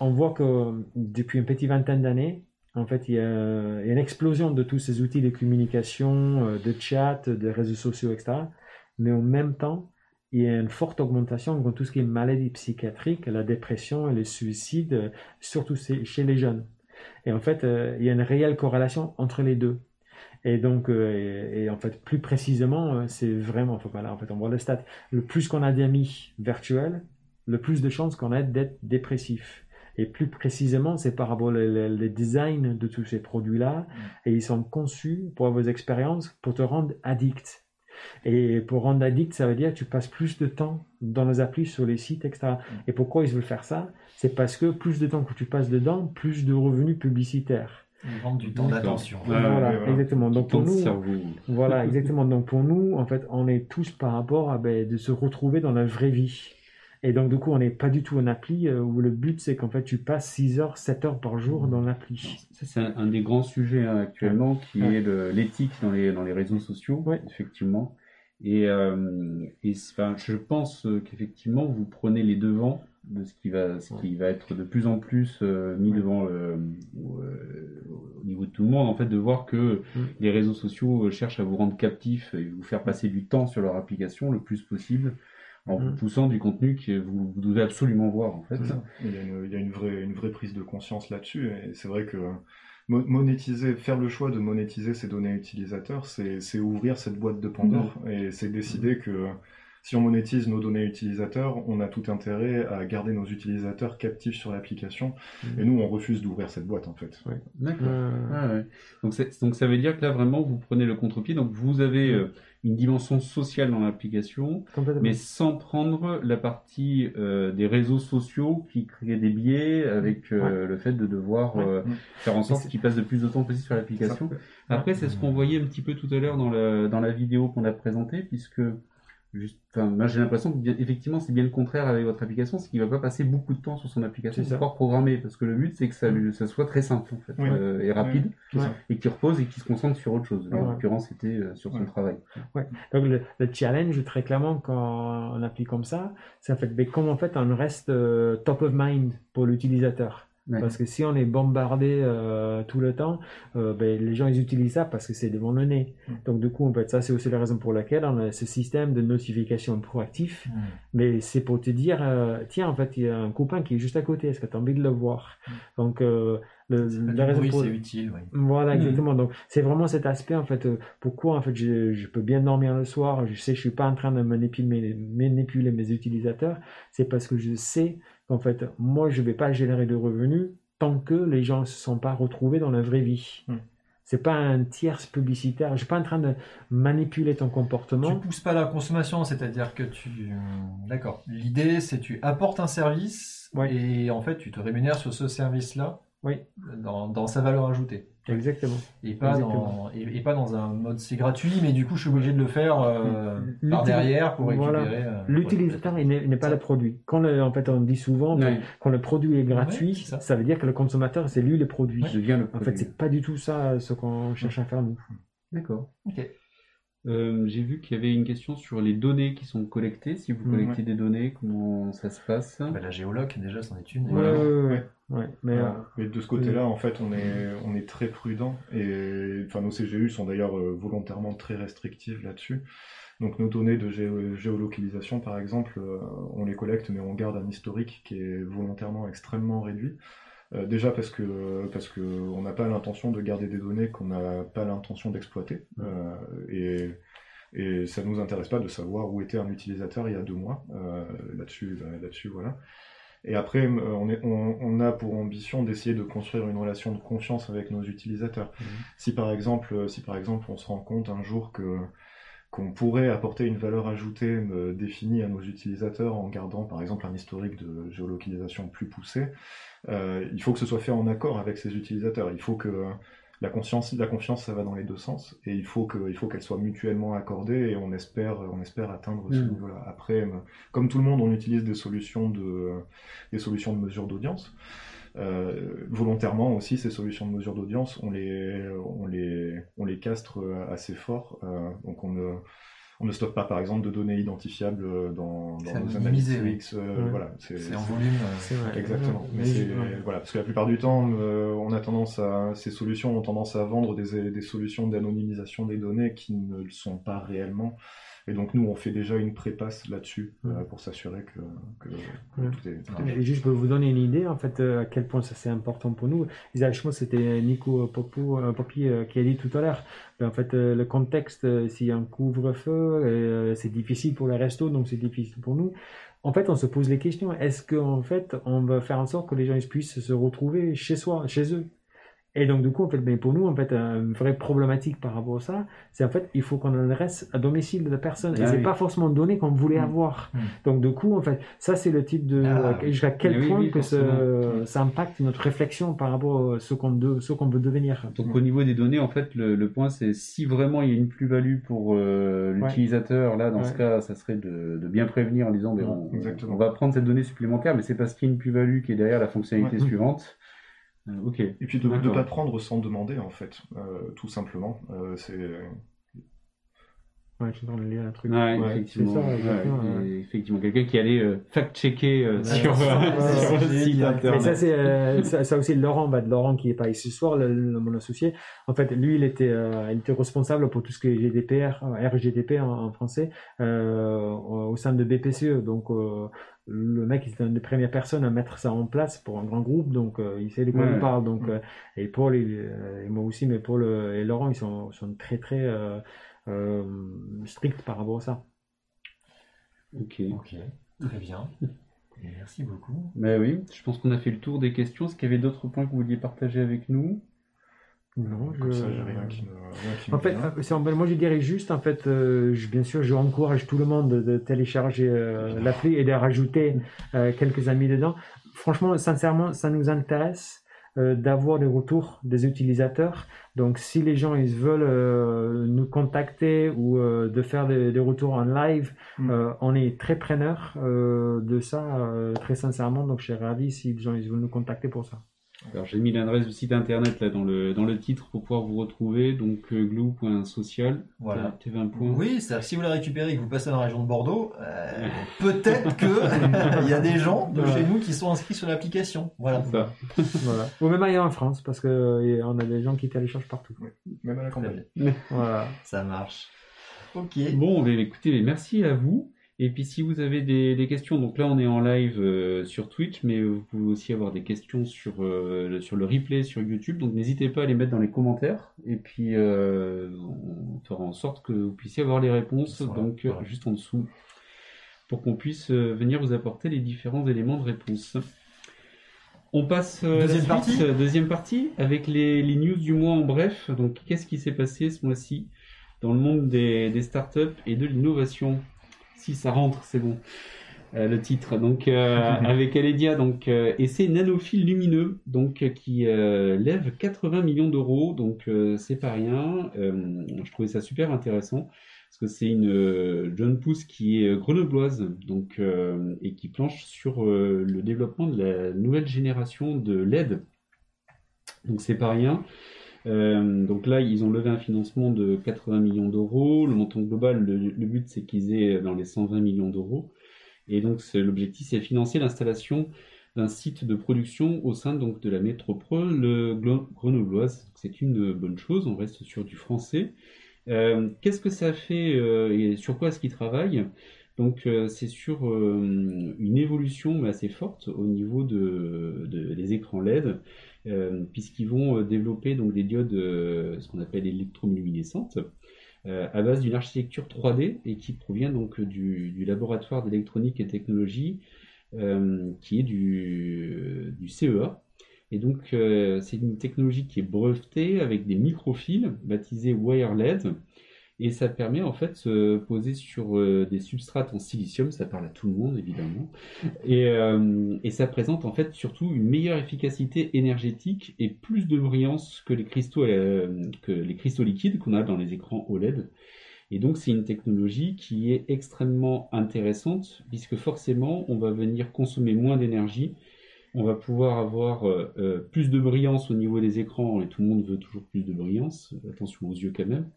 on voit que depuis une petite vingtaine d'années, en fait, il y, a, il y a une explosion de tous ces outils de communication, euh, de chat, de réseaux sociaux, etc. Mais en même temps, il y a une forte augmentation dans tout ce qui est maladie psychiatrique, la dépression et les suicides, euh, surtout chez chez les jeunes. Et en fait, euh, il y a une réelle corrélation entre les deux. Et donc, euh, et, et en fait, plus précisément, euh, c'est vraiment, enfin, voilà, en fait, on voit le stat. Le plus qu'on a d'amis virtuels, le plus de chances qu'on a d'être dépressif. Et plus précisément, c'est par rapport au design de tous ces produits-là. Et ils sont conçus pour vos expériences, pour te rendre addict. Et pour rendre addict, ça veut dire que tu passes plus de temps dans les applis, sur les sites, etc. Et pourquoi ils veulent faire ça? C'est parce que plus de temps que tu passes dedans, plus de revenus publicitaires. Ils vendent du temps d'attention. Voilà, exactement. Donc pour nous, voilà, exactement. Donc pour nous, en fait, on est tous par rapport à ben, de se retrouver dans la vraie vie. Et donc du coup, on n'est pas du tout en appli euh, où le but c'est qu'en fait tu passes 6 heures, 7 heures par jour dans l'appli. Ça, c'est un, un des grands sujets hein, actuellement qui Ouais. est l'éthique dans les, dans les réseaux sociaux, Ouais. effectivement. Et, euh, et enfin, je pense euh, qu'effectivement, vous prenez les devants de ce qui va, ce qui va être de plus en plus euh, mis Ouais. devant le, au, euh, au niveau de tout le monde, en fait, de voir que Mm. les réseaux sociaux euh, cherchent à vous rendre captif et vous faire passer du temps sur leur application le plus possible en vous Mm. poussant du contenu que vous, vous devez absolument voir, en fait. Il y a, une, il y a une vraie, une vraie prise de conscience là-dessus. Et c'est vrai que mo- monétiser, faire le choix de monétiser ces données utilisateurs, c'est c'est ouvrir cette boîte de Pandore. Et c'est décider que si on monétise nos données utilisateurs, on a tout intérêt à garder nos utilisateurs captifs sur l'application. Mhm. Et nous, on refuse d'ouvrir cette boîte, en fait. D'accord. Euh, Ah ouais. donc, ça veut dire que là vraiment vous prenez le contre-pied, donc vous avez euh, une dimension sociale dans l'application, mais sans prendre la partie euh, des réseaux sociaux qui créent des biais avec euh, le fait de devoir Ouais. euh, faire en sorte qu'ils passent de plus de temps possible sur l'application. Après c'est ce qu'on voyait un petit peu tout à l'heure dans, le, dans la vidéo qu'on a présentée, puisque juste, moi j'ai l'impression que bien- effectivement c'est bien le contraire avec votre application, c'est qu'il va pas passer beaucoup de temps sur son application ça. pour programmer, parce que le but c'est que ça, lui- ça soit très simple en fait, Oui. euh, et rapide ça. et qui repose et qui se concentre sur autre chose. En l'occurrence, c'était euh, sur son Ouais. travail. Donc le, le challenge très clairement quand on applique comme ça, c'est en fait comment en fait on reste euh, top of mind pour l'utilisateur? Ouais. Parce que si on est bombardé euh, tout le temps, euh, ben, les gens ils utilisent ça parce que c'est devant le nez. Donc du coup, en fait, ça c'est aussi la raison pour laquelle on a ce système de notification proactif. Mais c'est pour te dire, euh, tiens, en fait, il y a un copain qui est juste à côté. Est-ce que tu as envie de le voir? Mm. Donc euh, le, la raison pour- c'est utile, oui. voilà, Mhm. exactement. Donc, c'est vraiment cet aspect, en fait, euh, pourquoi, en fait, je, je peux bien dormir le soir, je sais, je suis pas en train de manipuler, manipuler mes utilisateurs, c'est parce que je sais qu'en fait, moi, je vais pas générer de revenus tant que les gens ne se sont pas retrouvés dans la vraie vie. Mhm. C'est pas un tierce publicitaire, je suis pas en train de manipuler ton Tu comportement. pousses pas la consommation, c'est-à-dire que tu. D'accord. L'idée, c'est tu apportes un service Ouais. et en fait, tu te rémunères sur ce service-là Oui. dans, dans sa valeur ajoutée. Exactement. Et pas, Exactement. dans, et, et pas dans un mode c'est gratuit, mais du coup, je suis obligé de le faire euh, par derrière pour voilà. récupérer. euh, L'utilisateur, il n'est pas le produit. Quand le- en fait, on dit souvent, Ouais. quand le produit est gratuit, ça. ça. veut dire que le consommateur, c'est lui le produit. Je deviens le En fait, c'est pas du tout ça ce qu'on cherche à faire nous. D'accord. Ok. Euh, J'ai vu qu'il y avait une question sur les données qui sont collectées. Si vous Mhm. collectez des données, comment ça se passe? Bah, la géoloc, déjà, c'en est une. Voilà. Ouais, ouais, ouais, Ouais. ouais. Mais euh, Mais de ce côté-là, en fait, on est, on est très prudent et enfin, nos CGU sont d'ailleurs euh, volontairement très restrictives là-dessus. Donc nos données de géo- géolocalisation, par exemple, euh, on les collecte, mais on garde un historique qui est volontairement extrêmement réduit. Euh, déjà parce que parce que on n'a pas l'intention de garder des données qu'on n'a pas l'intention d'exploiter Euh, et et ça nous intéresse pas de savoir où était un utilisateur il y a deux mois. Euh, là-dessus, bah, là-dessus, voilà. Et après, euh, on, est, on, on a pour ambition d'essayer de construire une relation de confiance avec nos utilisateurs. Mhm. Si par exemple, si par exemple, on se rend compte un jour que qu'on pourrait apporter une valeur ajoutée définie à nos utilisateurs en gardant par exemple un historique de géolocalisation plus poussé, euh, il faut que ce soit fait en accord avec ces utilisateurs. Il faut que la conscience, la confiance, ça va dans les deux sens, et il faut qu'elle soit mutuellement accordée, et on espère, on espère atteindre ce Mm. niveau-là. Après, comme tout le monde, on utilise des solutions de, des solutions de mesure d'audience. Euh, volontairement aussi, ces solutions de mesure d'audience, on les, on les, on les castre euh, assez fort. euh, donc on ne, on ne stocke pas, par exemple, de données identifiables euh, dans, dans nos analytics. euh, Ouais. Voilà, c'est en volume. euh, c'est vrai. Exactement. Mais ouais. voilà, parce que la plupart du temps, euh, on a tendance à ces solutions ont tendance à vendre des, des solutions d'anonymisation des données qui ne le sont pas réellement. Et donc nous, on fait déjà une prépasse là-dessus euh, pour s'assurer que, que Ouais. tout est. tout est- Et juste pour vous donner une idée, en fait, euh, à quel point ça c'est important pour nous. Isaac, je pense c'était Nico Popo, euh, Popi qui a dit tout à l'heure. Ben, en fait, le contexte, s'il y a un couvre-feu, c'est difficile pour les restos, donc c'est difficile pour nous. En fait, on se pose les questions. Est-ce qu'en fait, on va faire en sorte que les gens ils puissent se retrouver chez soi, chez eux? Et donc, du coup, en fait, ben, pour nous, en fait, une vraie problématique par rapport à ça, c'est en fait, il faut qu'on adresse à domicile de la personne. Et Ah c'est oui. pas forcément donné qu'on voulait Mm. avoir. Mm. Donc, du coup, en fait, ça, c'est le type de, Ah, oui. jusqu'à quel oui, point oui, que ce- ça impacte notre réflexion par rapport à ce qu'on de- ce qu'on veut devenir. Donc au niveau des données, en fait, le, le point c'est si vraiment il y a une plus-value pour euh, Ouais. l'utilisateur, là dans ce cas, ça serait de, de bien prévenir en disant ben, on, va prendre cette donnée supplémentaire, mais c'est parce qu'il y a une plus-value qui est derrière la fonctionnalité Ouais. suivante. Euh, ok. Et puis de ne pas prendre sans demander, en fait, euh, tout simplement. Euh, c'est Ouais, je suis en train de lire un truc. Ouais, Ouais, effectivement. c'est ça, ouais, effectivement, quelqu'un qui allait euh, fact-checker euh, sur, euh, sur le site internet. Mais ça, c'est euh, ça, ça aussi Laurent, bah, Laurent qui est pas ici ce soir, le, le- mon associé. En fait, lui, il était, euh, il était responsable pour tout ce qui est GDPR, euh, RGDP en, en français, euh, au sein de BPCE. Donc, euh, le mec, il était une des premières personnes à mettre ça en place pour un grand groupe. Donc, euh, il sait de quoi Ouais. il parle. Donc, euh, et Paul et, euh, et moi aussi, mais Paul et Laurent, ils sont, sont très très euh, euh, stricts par rapport à ça. Ok. Ok, très bien. Et merci beaucoup. Mais oui, je pense qu'on a fait le tour des questions. Est-ce qu'il y avait d'autres points que vous vouliez partager avec nous? Non, comme je- ça, j'ai rien qui me, rien qui me En fait, moi je dirais juste, en fait, euh, je- bien sûr, je encourage tout le monde de, de télécharger euh, l'appli et de rajouter euh, quelques amis dedans. Franchement, sincèrement, ça nous intéresse euh, d'avoir les retours des utilisateurs. Donc, si les gens ils veulent euh, nous contacter ou euh, de faire des, des retours en live, Mm. euh, on est très preneur euh, de ça, euh, très sincèrement. Donc, je suis ravi si les gens ils veulent nous contacter pour ça. Alors j'ai mis l'adresse du site internet là dans le dans le titre pour pouvoir vous retrouver donc euh, glue.social. Voilà. T'es 20 points. Oui, c'est-à-dire que si vous la récupérez et que vous passez dans la région de Bordeaux, euh, peut-être que (laughs) il y a des gens de Ouais. chez nous qui sont inscrits sur l'application. Voilà. Ça. Voilà. Ou même ailleurs en France, parce que euh, on a des gens qui téléchargent partout. Même à la campagne. Voilà. Ça marche. Ok. Bon, ben, écoutez, merci à vous. Et puis si vous avez des, des questions, donc là on est en live euh, sur Twitch, mais vous pouvez aussi avoir des questions sur, euh, le- sur le replay sur YouTube, donc n'hésitez pas à les mettre dans les commentaires, et puis euh, on fera en sorte que vous puissiez avoir les réponses, Voilà, donc voilà. juste en dessous, pour qu'on puisse venir vous apporter les différents éléments de réponse. On passe euh, à la Deuxième suite, partie. deuxième partie, avec les, les news du mois en bref. Donc qu'est-ce qui s'est passé ce mois-ci dans le monde des, des startups et de l'innovation? Si ça rentre, c'est bon. Euh, le titre. Donc euh, (laughs) avec Aledia, donc euh, essai nanophile lumineux, donc qui lève 80 millions d'euros. Donc c'est pas rien. Je trouvais ça super intéressant parce que c'est une jeune pousse qui est grenobloise, donc et qui planche sur le développement de la nouvelle génération de LED. Donc c'est pas rien. Euh, donc là, ils ont levé un financement de 80 millions d'euros. Le montant global, le, but, c'est qu'ils aient dans les 120 millions d'euros. Et donc, l'objectif, c'est financer l'installation d'un site de production au sein donc de la métropole grenobloise. C'est une bonne chose. On reste sur du français. Euh, Qu'est-ce que ça fait euh, et sur quoi est-ce qu'ils travaillent? Donc euh, c'est sur euh, une évolution assez forte au niveau de, de- des écrans LED euh, puisqu'ils vont développer donc des diodes, ce qu'on appelle électroluminescentes, à base d'une architecture 3D et qui provient donc du, laboratoire d'électronique et technologie qui est du, CEA. Et donc c'est une technologie qui est brevetée avec des microfils baptisés WireLED. Et ça permet en fait de se poser sur euh, des substrates en silicium, ça parle à tout le monde évidemment, et, euh, et ça présente en fait surtout une meilleure efficacité énergétique et plus de brillance que les cristaux, euh, que les cristaux liquides qu'on a dans les écrans OLED. Et donc c'est une technologie qui est extrêmement intéressante puisque forcément on va venir consommer moins d'énergie, on va pouvoir avoir euh, euh, plus de brillance au niveau des écrans et tout le monde veut toujours plus de brillance, attention aux yeux quand même.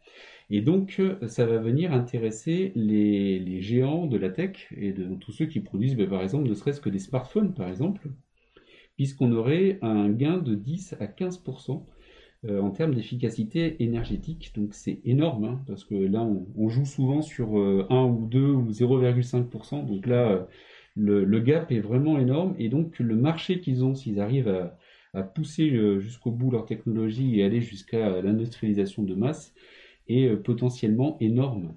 Et donc, euh, ça va venir intéresser les, géants de la tech et de tous ceux qui produisent, ben, par exemple, ne serait-ce que des smartphones, par exemple, puisqu'on aurait un gain de 10 à 15% euh, en termes d'efficacité énergétique. Donc, c'est énorme, hein, parce que là, on, on joue souvent sur euh, 1 ou 2 ou 0,5%. Donc là, euh, le, gap est vraiment énorme. Et donc, le marché qu'ils ont, s'ils arrivent à, à pousser euh, jusqu'au bout leur technologie et aller jusqu'à l'industrialisation de masse, est euh, potentiellement énorme.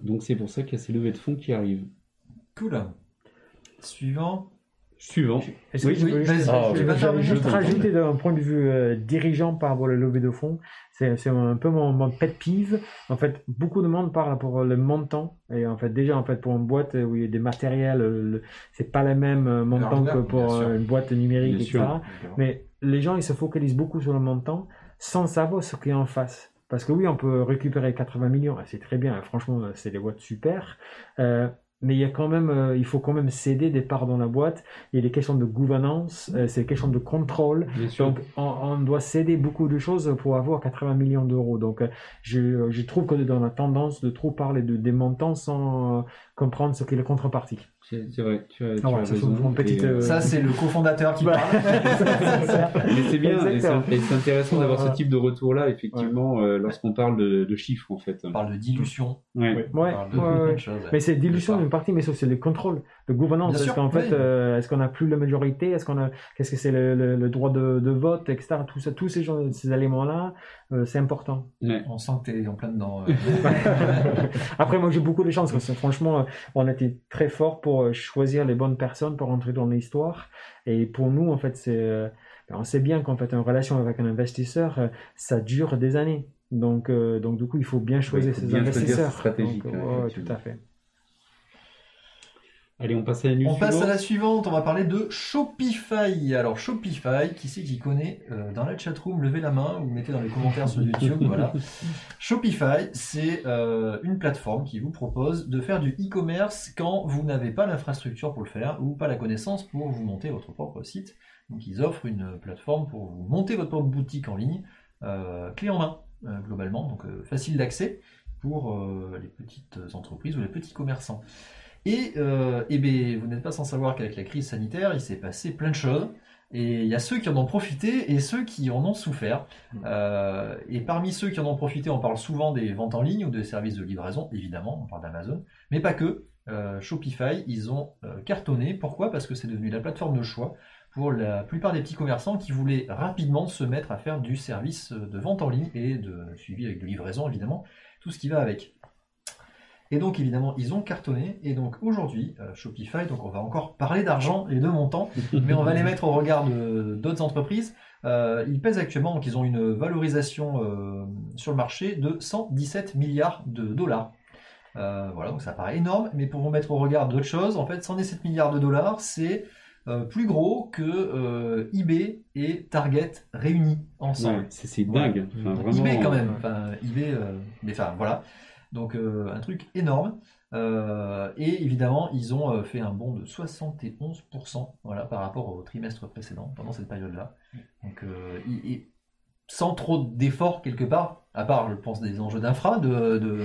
Donc c'est pour ça qu'il y a ces levées de fonds qui arrivent. Cool. Suivant. Suivant. Est-ce Oui, que je oui, vas-y, juste, Ah, je rajouter d'un point de vue euh, dirigeant par rapport au levée de fonds C'est c'est un peu mon, mon pet peeve. En fait, beaucoup de monde parle pour le montant. Et en fait, déjà, en fait, pour une boîte où il y a des matériels, le- c'est pas les mêmes euh, montants que pour euh, une boîte numérique, Bien etc. sûr. Mais les gens, ils se focalisent beaucoup sur le montant sans savoir ce qu'il y a en face. Parce que oui, on peut récupérer 80 millions, c'est très bien, franchement, c'est des boîtes super. Euh, mais il y a quand même, euh, il faut quand même céder des parts dans la boîte. Il y a des questions de gouvernance, euh, c'est des questions de contrôle. Bien sûr. Donc, on, on doit céder beaucoup de choses pour avoir 80 millions d'euros. Donc, euh, je, je trouve que dans la tendance de trop parler de, des montants sans euh, comprendre ce qu'est la contrepartie. C'est vrai, tu as, tu Ah ouais, as ça, c'est raison. euh, Ça, le cofondateur qui Bah, parle. (laughs) Mais c'est bien, et c'est Exactement. et c'est intéressant d'avoir ce type de retour-là, effectivement, euh, lorsqu'on parle de, de chiffres, en fait. On parle de dilution. Ouais. On parle de. Mais c'est dilution d'une partie, mais c'est aussi le contrôle, de gouvernance. Bien Est-ce sûr, qu'en fait, euh, est-ce qu'on n'a plus la majorité? Est-ce qu'on a, qu'est-ce que c'est le, le- le droit de, de vote, etc. Tout ça, tous ces, gens- ces éléments-là, euh, c'est important. Ouais. On sent que t'es en plein dedans. euh. (laughs) Après, moi, j'ai beaucoup de chance parce que franchement, on a été très fort pour choisir les bonnes personnes pour entrer dans l'histoire. Et pour nous, en fait, c'est, ben, on sait bien qu'en fait, une relation avec un investisseur, ça dure des années. Donc, euh, donc du coup, il faut bien choisir faut ses bien choisir investisseurs. stratégies, Donc, ouais, ouais, tout à fait. Allez, on passe à la news On passe à suivante. la suivante, on va parler de Shopify. Alors Shopify, qui c'est qui connaît euh, dans la chatroom, levez la main ou mettez dans les commentaires sur YouTube. (laughs) voilà. Shopify, c'est euh, une plateforme qui vous propose de faire du e-commerce quand vous n'avez pas l'infrastructure pour le faire ou pas la connaissance pour vous monter votre propre site. Donc ils offrent une plateforme pour vous monter votre propre boutique en ligne, euh, clé en main globalement, donc facile d'accès pour les petites entreprises ou les petits commerçants. Et, euh, eh ben, vous n'êtes pas sans savoir qu'avec la crise sanitaire, il s'est passé plein de choses. Et il y a ceux qui en ont profité et ceux qui en ont souffert. Euh, et parmi ceux qui en ont profité, on parle souvent des ventes en ligne ou des services de livraison, évidemment, on parle d'Amazon, mais pas que. Euh, Shopify, ils ont cartonné. Pourquoi? Parce que c'est devenu la plateforme de choix pour la plupart des petits commerçants qui voulaient rapidement se mettre à faire du service de vente en ligne et de suivi avec de livraison, évidemment, tout ce qui va avec. Et donc évidemment, ils ont cartonné. Et donc aujourd'hui, euh, Shopify, donc on va encore parler d'argent et de montants, mais on va les mettre au regard d'autres entreprises. Euh, ils pèsent actuellement, donc ils ont une valorisation euh, sur le marché de 117 milliards de dollars. Voilà, donc ça paraît énorme, mais pour vous mettre au regard d'autres choses, en fait, 117 milliards de dollars, c'est plus gros que eBay et Target réunis ensemble. Ouais, c'est dingue. Enfin, vraiment, eBay quand même, enfin eBay, mais enfin voilà. Donc euh, un truc énorme. Euh, et évidemment, ils ont euh, fait un bond de 71% voilà, par rapport au trimestre précédent, pendant cette période-là. Donc euh, il- sans trop d'efforts quelque part, à part, je pense, des enjeux d'infra, de,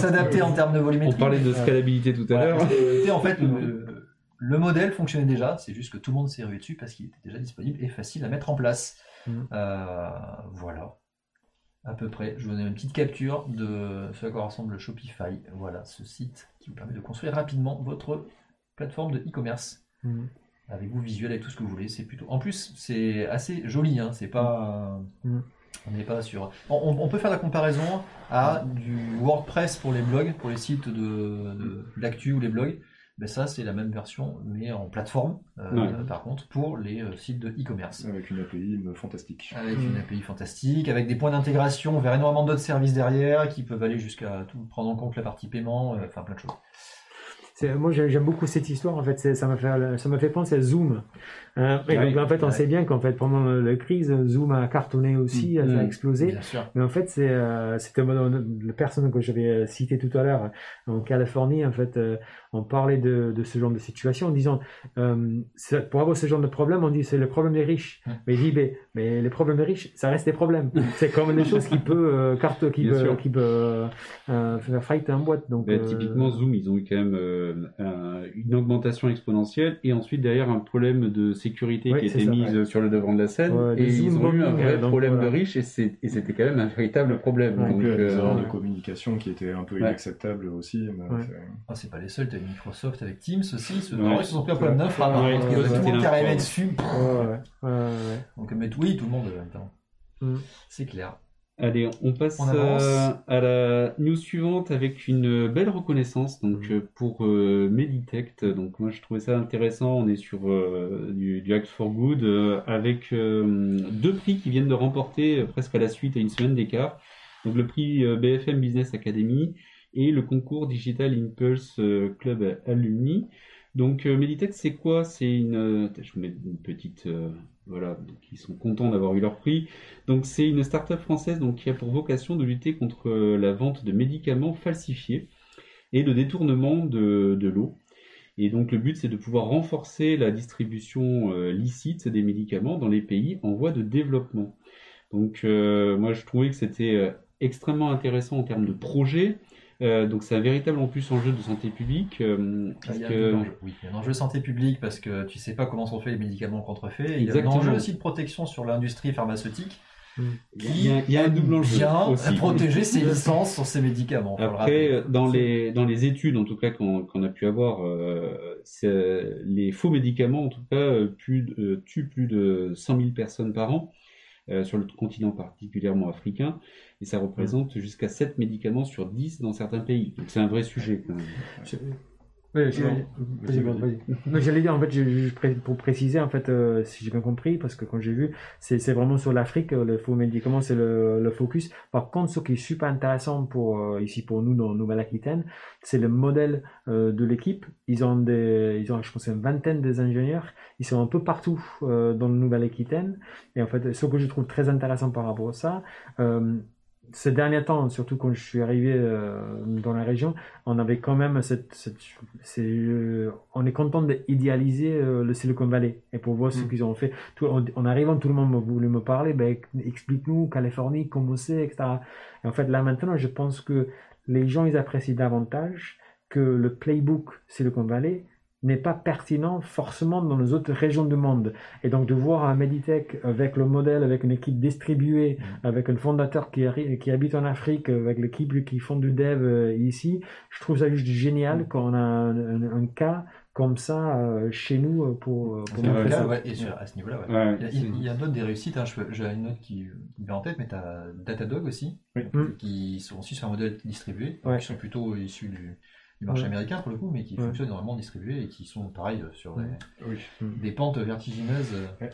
s'adapter en termes de On volumétrie. parlait de Euh, scalabilité tout à l'heure. en fait, le, le modèle fonctionnait déjà, c'est juste que tout le monde s'est rué dessus parce qu'il était déjà disponible et facile à mettre en place. Euh, voilà, à peu près. Je vous donne une petite capture de ce à quoi ressemble Shopify. Voilà, ce site qui vous permet de construire rapidement votre plateforme de e-commerce Mhm. avec vos visuels, avec tout ce que vous voulez. C'est plutôt. En plus, c'est assez joli. Hein, c'est pas. Mhm. On n'est pas sur. On, on- on peut faire la comparaison à du WordPress pour les blogs, pour les sites de, de l'actu ou les blogs. Ben ça, c'est la même version, mais en plateforme, euh, Ouais. par contre, pour les euh, sites de e-commerce. Avec une API euh, fantastique. Avec Mm. une API fantastique, avec des points d'intégration vers énormément d'autres services derrière qui peuvent aller jusqu'à tout prendre en compte la partie paiement, euh, enfin plein de choses. Moi, j'ai- j'aime beaucoup cette histoire. En fait, ça m'a fait, ça m'a fait penser à Zoom. Euh, Ouais. donc, en fait, on sait bien qu'en fait, pendant la crise, Zoom a cartonné aussi, Mm. ça a Mm. explosé. Mais en fait, c'est euh, c'était la personne que j'avais euh, citée tout à l'heure en Californie. En fait, euh, on parlait de, de ce genre de situation en disant euh, pour avoir ce genre de problème, on dit c'est le problème des riches. Mm. Mais dit mais, mais les problèmes des riches, ça reste des problèmes. c'est comme des choses qui peut euh, carte qui peut, sûr. qui peut euh, euh, faire fight en boîte. Donc Bah, euh, typiquement, Zoom, ils ont eu quand même euh, un- une augmentation exponentielle et ensuite derrière un problème de sécurité Oui, qui ça, mise sur le devant de la scène Ouais, et ils ont eu un vrai donc problème voilà. de riches et c'est- et c'était quand même un véritable problème. Ouais. Donc, Donc, des euh, erreurs de communication qui étaient un peu Ouais. inacceptables aussi. mais Ouais. c'est- Ah, c'est pas les seuls, t'as eu Microsoft avec Teams aussi, Ouais. ils se sont pris un problème que ouais, tout le monde qui arrivait dessus. Donc, mais oui, tout le monde, euh. Mm. c'est clair. Allez, on passe On euh, à la news suivante avec une belle reconnaissance donc Mhm. euh, pour euh, Meditech. Donc moi je trouvais ça intéressant. On est sur euh, du, du Act for Good avec deux prix qui viennent de remporter presque à la suite à une semaine d'écart. Donc le prix BFM Business Academy et le concours Digital Impulse Club Alumni. Donc Meditech c'est quoi? C'est une, je vous mets une petite voilà, donc ils sont contents d'avoir eu leur prix. Donc c'est une start-up française donc, qui a pour vocation de lutter contre euh, la vente de médicaments falsifiés et le détournement de, de l'eau. Et donc le but c'est de pouvoir renforcer la distribution euh, licite des médicaments dans les pays en voie de développement. Donc euh, moi je trouvais que c'était extrêmement intéressant en termes de projet. Euh, donc c'est un véritable en plus enjeu de santé publique. euh, Ah, parce Il y, a que- un enjeu. Oui, il y a un enjeu santé publique parce que tu sais pas comment sont faits les médicaments contrefaits. Il y a un enjeu aussi de protection sur l'industrie pharmaceutique il y a, il y a un double enjeu bien aussi. (laughs) protéger ses licences sur ces médicaments. le Après, euh, dans les, dans les études, en tout cas, qu'on a pu avoir, euh, les faux médicaments, en tout cas, plus de- tuent plus de 100 000 personnes par an sur le continent particulièrement africain, et ça représente jusqu'à 7 médicaments sur 10 dans certains pays. Donc c'est un vrai sujet. Quand même. Je-. Non, J'allais dire, en fait, je- je- pré- pour préciser, en fait, euh, si j'ai bien compris, parce que quand j'ai vu, c'est c'est vraiment sur l'Afrique, euh, le faux médicament, c'est le, le focus. Par contre, ce qui est super intéressant pour euh, ici pour nous dans Nouvelle-Aquitaine, c'est le modèle euh, de l'équipe. Ils ont des, ils ont, je pense, une vingtaine des ingénieurs. Ils sont un peu partout euh, dans le Nouvelle-Aquitaine. Et en fait, ce que je trouve très intéressant par rapport à ça, euh, ces derniers temps, surtout quand je suis arrivé euh, dans la région, on avait quand même cette, euh, on est content d'idéaliser euh, le Silicon Valley et pour voir ce Mm. qu'ils ont fait. Tout, en, en arrivant, tout le monde voulait me parler, ben, explique-nous Californie, comment c'est, etc. Et en fait, là maintenant, je pense que les gens ils apprécient davantage que le playbook Silicon Valley n'est pas pertinent forcément dans les autres régions du monde. Et donc de voir un Meditech avec le modèle, avec une équipe distribuée, avec un fondateur qui, qui habite en Afrique, avec l'équipe qui font du dev euh, ici, je trouve ça juste génial quand on a un, un- un cas comme ça euh, chez nous euh, pour, pour montrer ça. ouais, et sur- à ce niveau-là, ouais. Ouais, Il y a- d'autres des réussites, hein, j'ai une autre qui, qui me vient en tête, mais tu as Datadog aussi, Oui. Mm. qui sont aussi sur un modèle distribué, Ouais. qui sont plutôt issus du, du marché Ouais. américain pour le coup, mais qui Ouais. fonctionnent vraiment distribués et qui sont pareil euh, sur des, Oui. des pentes vertigineuses. euh,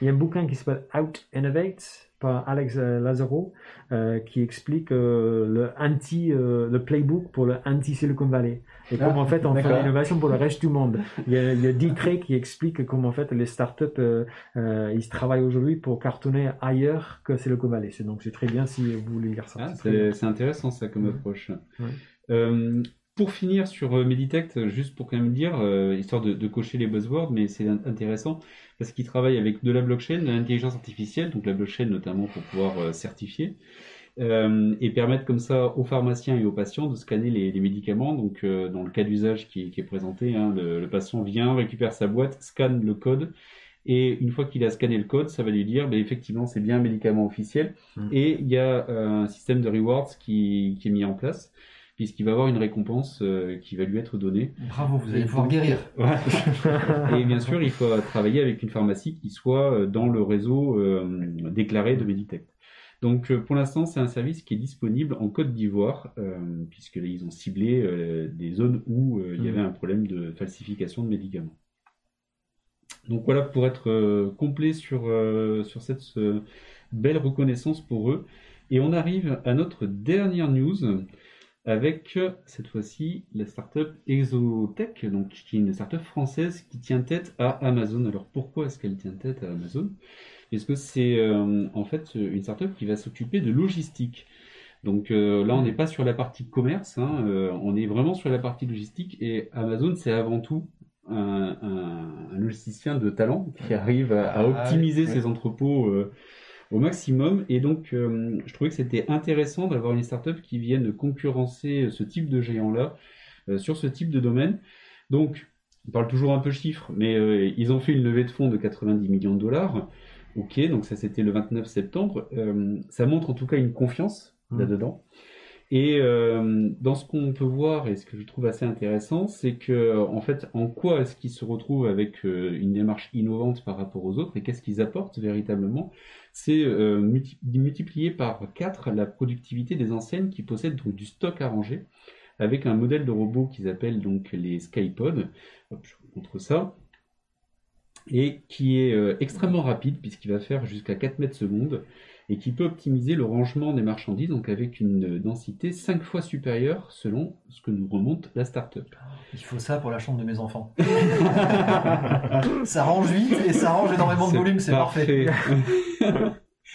Il y a un bouquin qui s'appelle Out Innovate par Alex euh, Lazaro euh, qui explique euh, le anti euh, le playbook pour le anti Silicon Valley et Ah, comment en fait on fait l'innovation pour le reste du monde. Il y a, il y a Dick Ray qui explique comment en fait les startups euh, euh, ils travaillent aujourd'hui pour cartonner ailleurs que Silicon Valley. C'est donc c'est très bien si vous voulez lire ça. Ah, C'est intéressant ça comme approche. Ouais. Euh, pour finir sur euh, Meditect, juste pour quand même dire, euh, histoire de, de cocher les buzzwords, mais c'est in- intéressant parce qu'ils travaillent avec de la blockchain, de l'intelligence artificielle, donc la blockchain notamment pour pouvoir euh, certifier, euh, et permettre comme ça aux pharmaciens et aux patients de scanner les, les médicaments. Donc euh, dans le cas d'usage qui, qui est présenté, hein, le, le patient vient, récupère sa boîte, scanne le code, et une fois qu'il a scanné le code, ça va lui dire, ben, effectivement, c'est bien un médicament officiel. Mm. Et il y a euh, un système de rewards qui, qui est mis en place, puisqu'il va avoir une récompense euh, qui va lui être donnée. Bravo, vous allez pouvoir guérir. Ouais. (laughs) Et bien sûr, il faut travailler avec une pharmacie qui soit euh, dans le réseau euh, déclaré de Meditech. Donc pour l'instant, c'est un service qui est disponible en Côte d'Ivoire, euh, puisque là, ils ont ciblé des zones où il y Mhm. avait un problème de falsification de médicaments. Donc voilà pour être complet sur, sur cette belle reconnaissance pour eux. Et on arrive à notre dernière news avec euh, cette fois-ci la startup Exotech, donc qui est une startup française qui tient tête à Amazon. Alors pourquoi est-ce qu'elle tient tête à Amazon? Parce que c'est euh, en fait une startup qui va s'occuper de logistique. Donc euh, là, on n'est pas sur la partie commerce, hein, euh, on est vraiment sur la partie logistique. Et Amazon, c'est avant tout un, un- un logisticien de talent qui arrive à, à Ah, optimiser ses entrepôts au maximum. Et donc, euh, je trouvais que c'était intéressant d'avoir une startup qui vienne concurrencer ce type de géant-là euh, sur ce type de domaine. Donc, on parle toujours un peu chiffres, mais euh, ils ont fait une levée de fonds de 90 millions de dollars. Ok, donc ça c'était le 29 septembre. Ça montre en tout cas une confiance Mhm. là-dedans. Et euh, dans ce qu'on peut voir, et ce que je trouve assez intéressant, c'est que en fait, en quoi est-ce qu'ils se retrouvent avec euh, une démarche innovante par rapport aux autres et qu'est-ce qu'ils apportent véritablement? C'est euh, multi- multiplier par 4 la productivité des enseignes qui possèdent donc du stock à avec un modèle de robot qu'ils appellent donc les Skypods. Hop, je vous montre ça. Et qui est euh, extrêmement rapide puisqu'il va faire jusqu'à 4 mètres secondes et qui peut optimiser le rangement des marchandises donc avec une densité 5 fois supérieure selon ce que nous remonte la startup. Il faut ça pour la chambre de mes enfants. (laughs) ça range vite et ça range énormément de volume, c'est parfait. (laughs)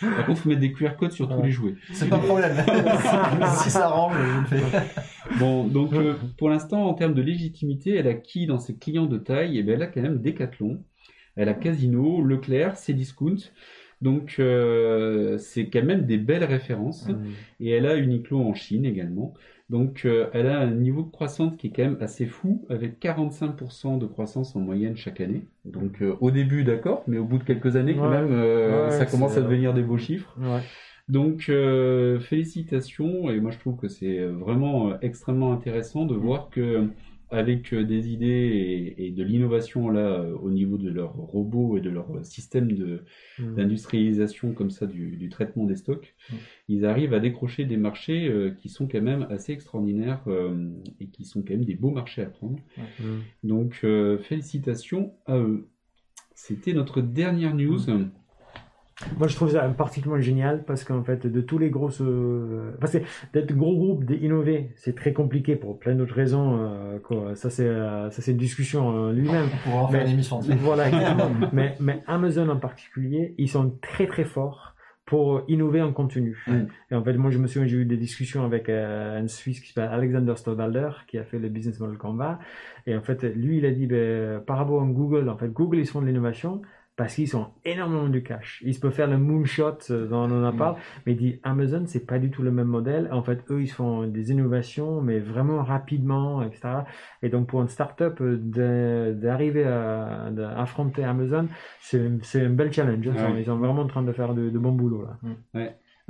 Par contre, il faut mettre des QR codes sur tous Ouais. les jouets. C'est pas un problème. (laughs) si ça range, je le fais. Bon, donc euh, pour l'instant, en termes de légitimité, elle a qui dans ses clients de taille? Eh bien, elle a quand même Decathlon, elle a Casino, Leclerc, Cdiscount. Donc euh, c'est quand même des belles références. Et elle a Uniqlo en Chine également. Donc euh, elle a un niveau de croissance qui est quand même assez fou, avec 45% de croissance en moyenne chaque année. Donc euh, au début d'accord, mais au bout de quelques années quand Ouais. même, euh, Ouais, ça commence à devenir des beaux chiffres. Ouais. Donc euh, félicitations et moi je trouve que c'est vraiment euh, extrêmement intéressant de voir que avec euh, des idées et, et de l'innovation là euh, au niveau de leurs robots et de leur système de Mm. d'industrialisation comme ça du, du traitement des stocks, Mm. ils arrivent à décrocher des marchés euh, qui sont quand même assez extraordinaires euh, et qui sont quand même des beaux marchés à prendre. Donc euh, félicitations à eux. C'était notre dernière news. Moi, je trouve ça particulièrement génial parce qu'en fait, de tous les grosses. euh, Parce que d'être gros groupe, d'innover, c'est très compliqué pour plein d'autres raisons. euh, quoi. Ça, c'est euh, ça, c'est une discussion euh, lui-même. (laughs) On pourra en faire une émission. Voilà, (laughs) mais, mais Amazon en particulier, ils sont très très forts pour innover en contenu. Mm. Et en fait, moi, je me souviens, j'ai eu des discussions avec euh, un Suisse qui s'appelle Alexander Stolbalder, qui a fait le Business Model Canva. Et en fait, lui, il a dit, ben, par rapport à Google, en fait, Google, ils font de l'innovation parce qu'ils ont énormément de cash. Ils peuvent faire le moonshot, euh, dont on en a parlé, mais dit Amazon, c'est pas du tout le même modèle. En fait, eux, ils font des innovations, mais vraiment rapidement, etc. Et donc, pour une startup, euh, d'arriver à, à affronter Amazon, c'est un bel challenge. Ils, sont, Ouais. ils sont vraiment en train de faire de, de bon boulot, là.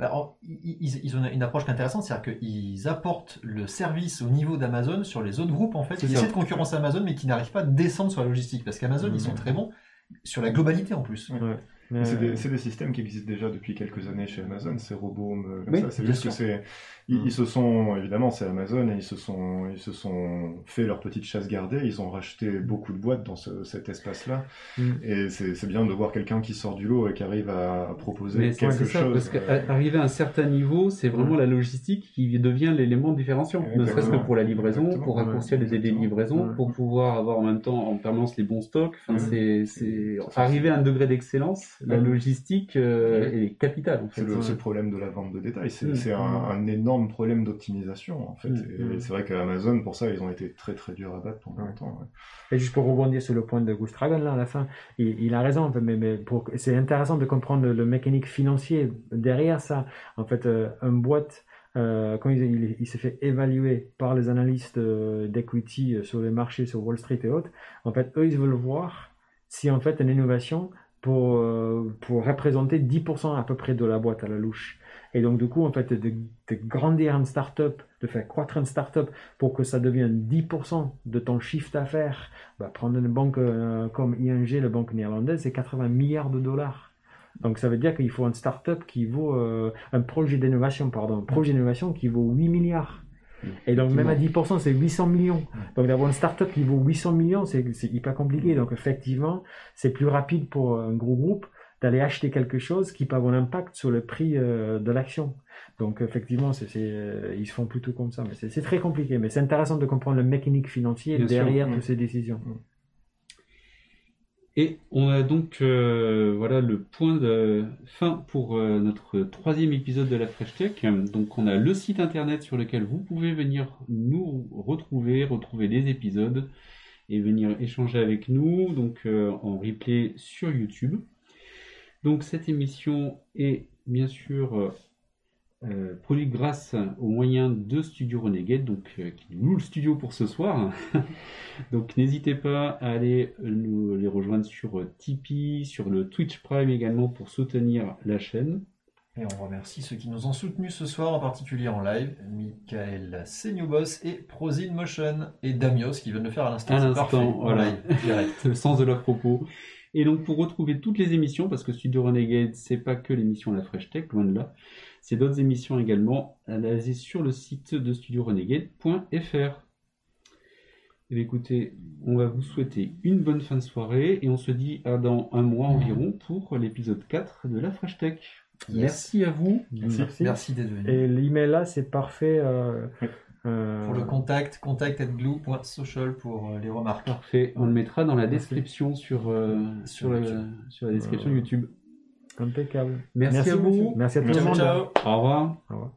Alors, ils, ils- ils ont une approche qui est intéressante, c'est-à-dire qu'ils apportent le service au niveau d'Amazon sur les autres groupes, en fait, ça. essaient de concurrencer Amazon, mais qui n'arrivent pas à descendre sur la logistique. Parce qu'Amazon, ils sont très bons sur la globalité en plus. Mais, C'est euh, des, c'est des systèmes qui existent déjà depuis quelques années chez Amazon, ces robots euh, comme Oui, ça. C'est juste que c'est, ils, Mm. ils se sont, évidemment, c'est Amazon et ils se sont, ils se sont fait leur petite chasse gardée. Ils ont racheté beaucoup de boîtes dans ce- cet espace-là. Mm. Et c'est bien de voir quelqu'un qui sort du lot et qui arrive à proposer Mais quelque ça, chose. parce euh, qu'arriver à un certain niveau, c'est vraiment la logistique qui devient l'élément différenciant. Ne serait-ce que pour la livraison, Exactement. pour raccourcir les délais de livraison, pour pouvoir avoir en même temps en permanence les bons stocks. Enfin, c'est- arriver à un degré d'excellence. La logistique euh, est capitale en fait. C'est le, problème de la vente de détail. C'est Mm. un, un énorme problème d'optimisation, en fait. Mm. Et Mm. c'est vrai qu'à Amazon, pour ça, ils ont été très très durs à battre pendant longtemps. ouais. Et juste pour rebondir sur le point de Gustragon, là, à la fin, il, il a raison, mais, c'est intéressant de comprendre le, le mécanique financier derrière ça. En fait, euh, un boîte, euh, quand il, il, il s'est fait évaluer par les analystes euh, d'equity euh, sur les marchés, sur Wall Street et autres, en fait, eux, ils veulent voir si, en fait, une innovation pour, euh, pour représenter 10% à peu près de la boîte à la louche. Et donc, du coup, en fait, de, de grandir une startup, de faire croître une startup pour que ça devienne 10% de ton chiffre d'affaires, bah, prendre une banque euh, comme ING, la banque néerlandaise, c'est 80 milliards de dollars. Donc, ça veut dire qu'il faut une startup qui vaut, euh, un projet d'innovation, pardon, un projet d'innovation qui vaut 8 milliards. Et donc, même à 10%, c'est 800 millions. Donc, d'avoir une startup qui vaut 800 millions, c'est hyper compliqué. Donc, effectivement, c'est plus rapide pour un gros groupe d'aller acheter quelque chose qui peut avoir un impact sur le prix euh, de l'action. Donc, effectivement, euh, ils se font plutôt comme ça. Mais c'est très compliqué. Mais c'est intéressant de comprendre le mécanique financier Bien sûr. derrière toutes ces décisions. Et on a donc euh, voilà le point de fin pour euh, notre troisième épisode de la Fresh Tech. Donc on a le site internet sur lequel vous pouvez venir nous retrouver, retrouver les épisodes et venir échanger avec nous donc euh, en replay sur YouTube. Donc cette émission est bien sûr euh, produite grâce aux moyens de Studio Renegade, donc euh, qui loue le studio pour ce soir. (laughs) donc n'hésitez pas à aller nous les rejoindre sur Tipeee, sur le Twitch Prime également pour soutenir la chaîne. Et on remercie ceux qui nous ont soutenus ce soir, en particulier en live, Michael Seniobos et Prosin Motion, et Damios qui vient de le faire à l'instant. À l'instant, voilà. live, direct. (laughs) le sens de leur propos. Et donc pour retrouver toutes les émissions, parce que Studio Renegade, c'est pas que l'émission La Fresh Tech, loin de là, c'est d'autres émissions également, basées sur le site de studiorenegade.fr. Bien, écoutez, on va vous souhaiter une bonne fin de soirée et on se dit à dans un mois environ pour l'épisode 4 de La Fresh Tech. Merci à vous. Merci. Merci d'être venu. Et l'email là, c'est parfait. euh, euh, Pour le contact, contact.glue.social pour euh, les remarques. Parfait. On le mettra dans la Merci. description sur, euh, sur, Sur la, YouTube. sur la description Euh, YouTube. Impeccable. Merci, à vous. Merci à tout le monde. Au revoir. Au revoir.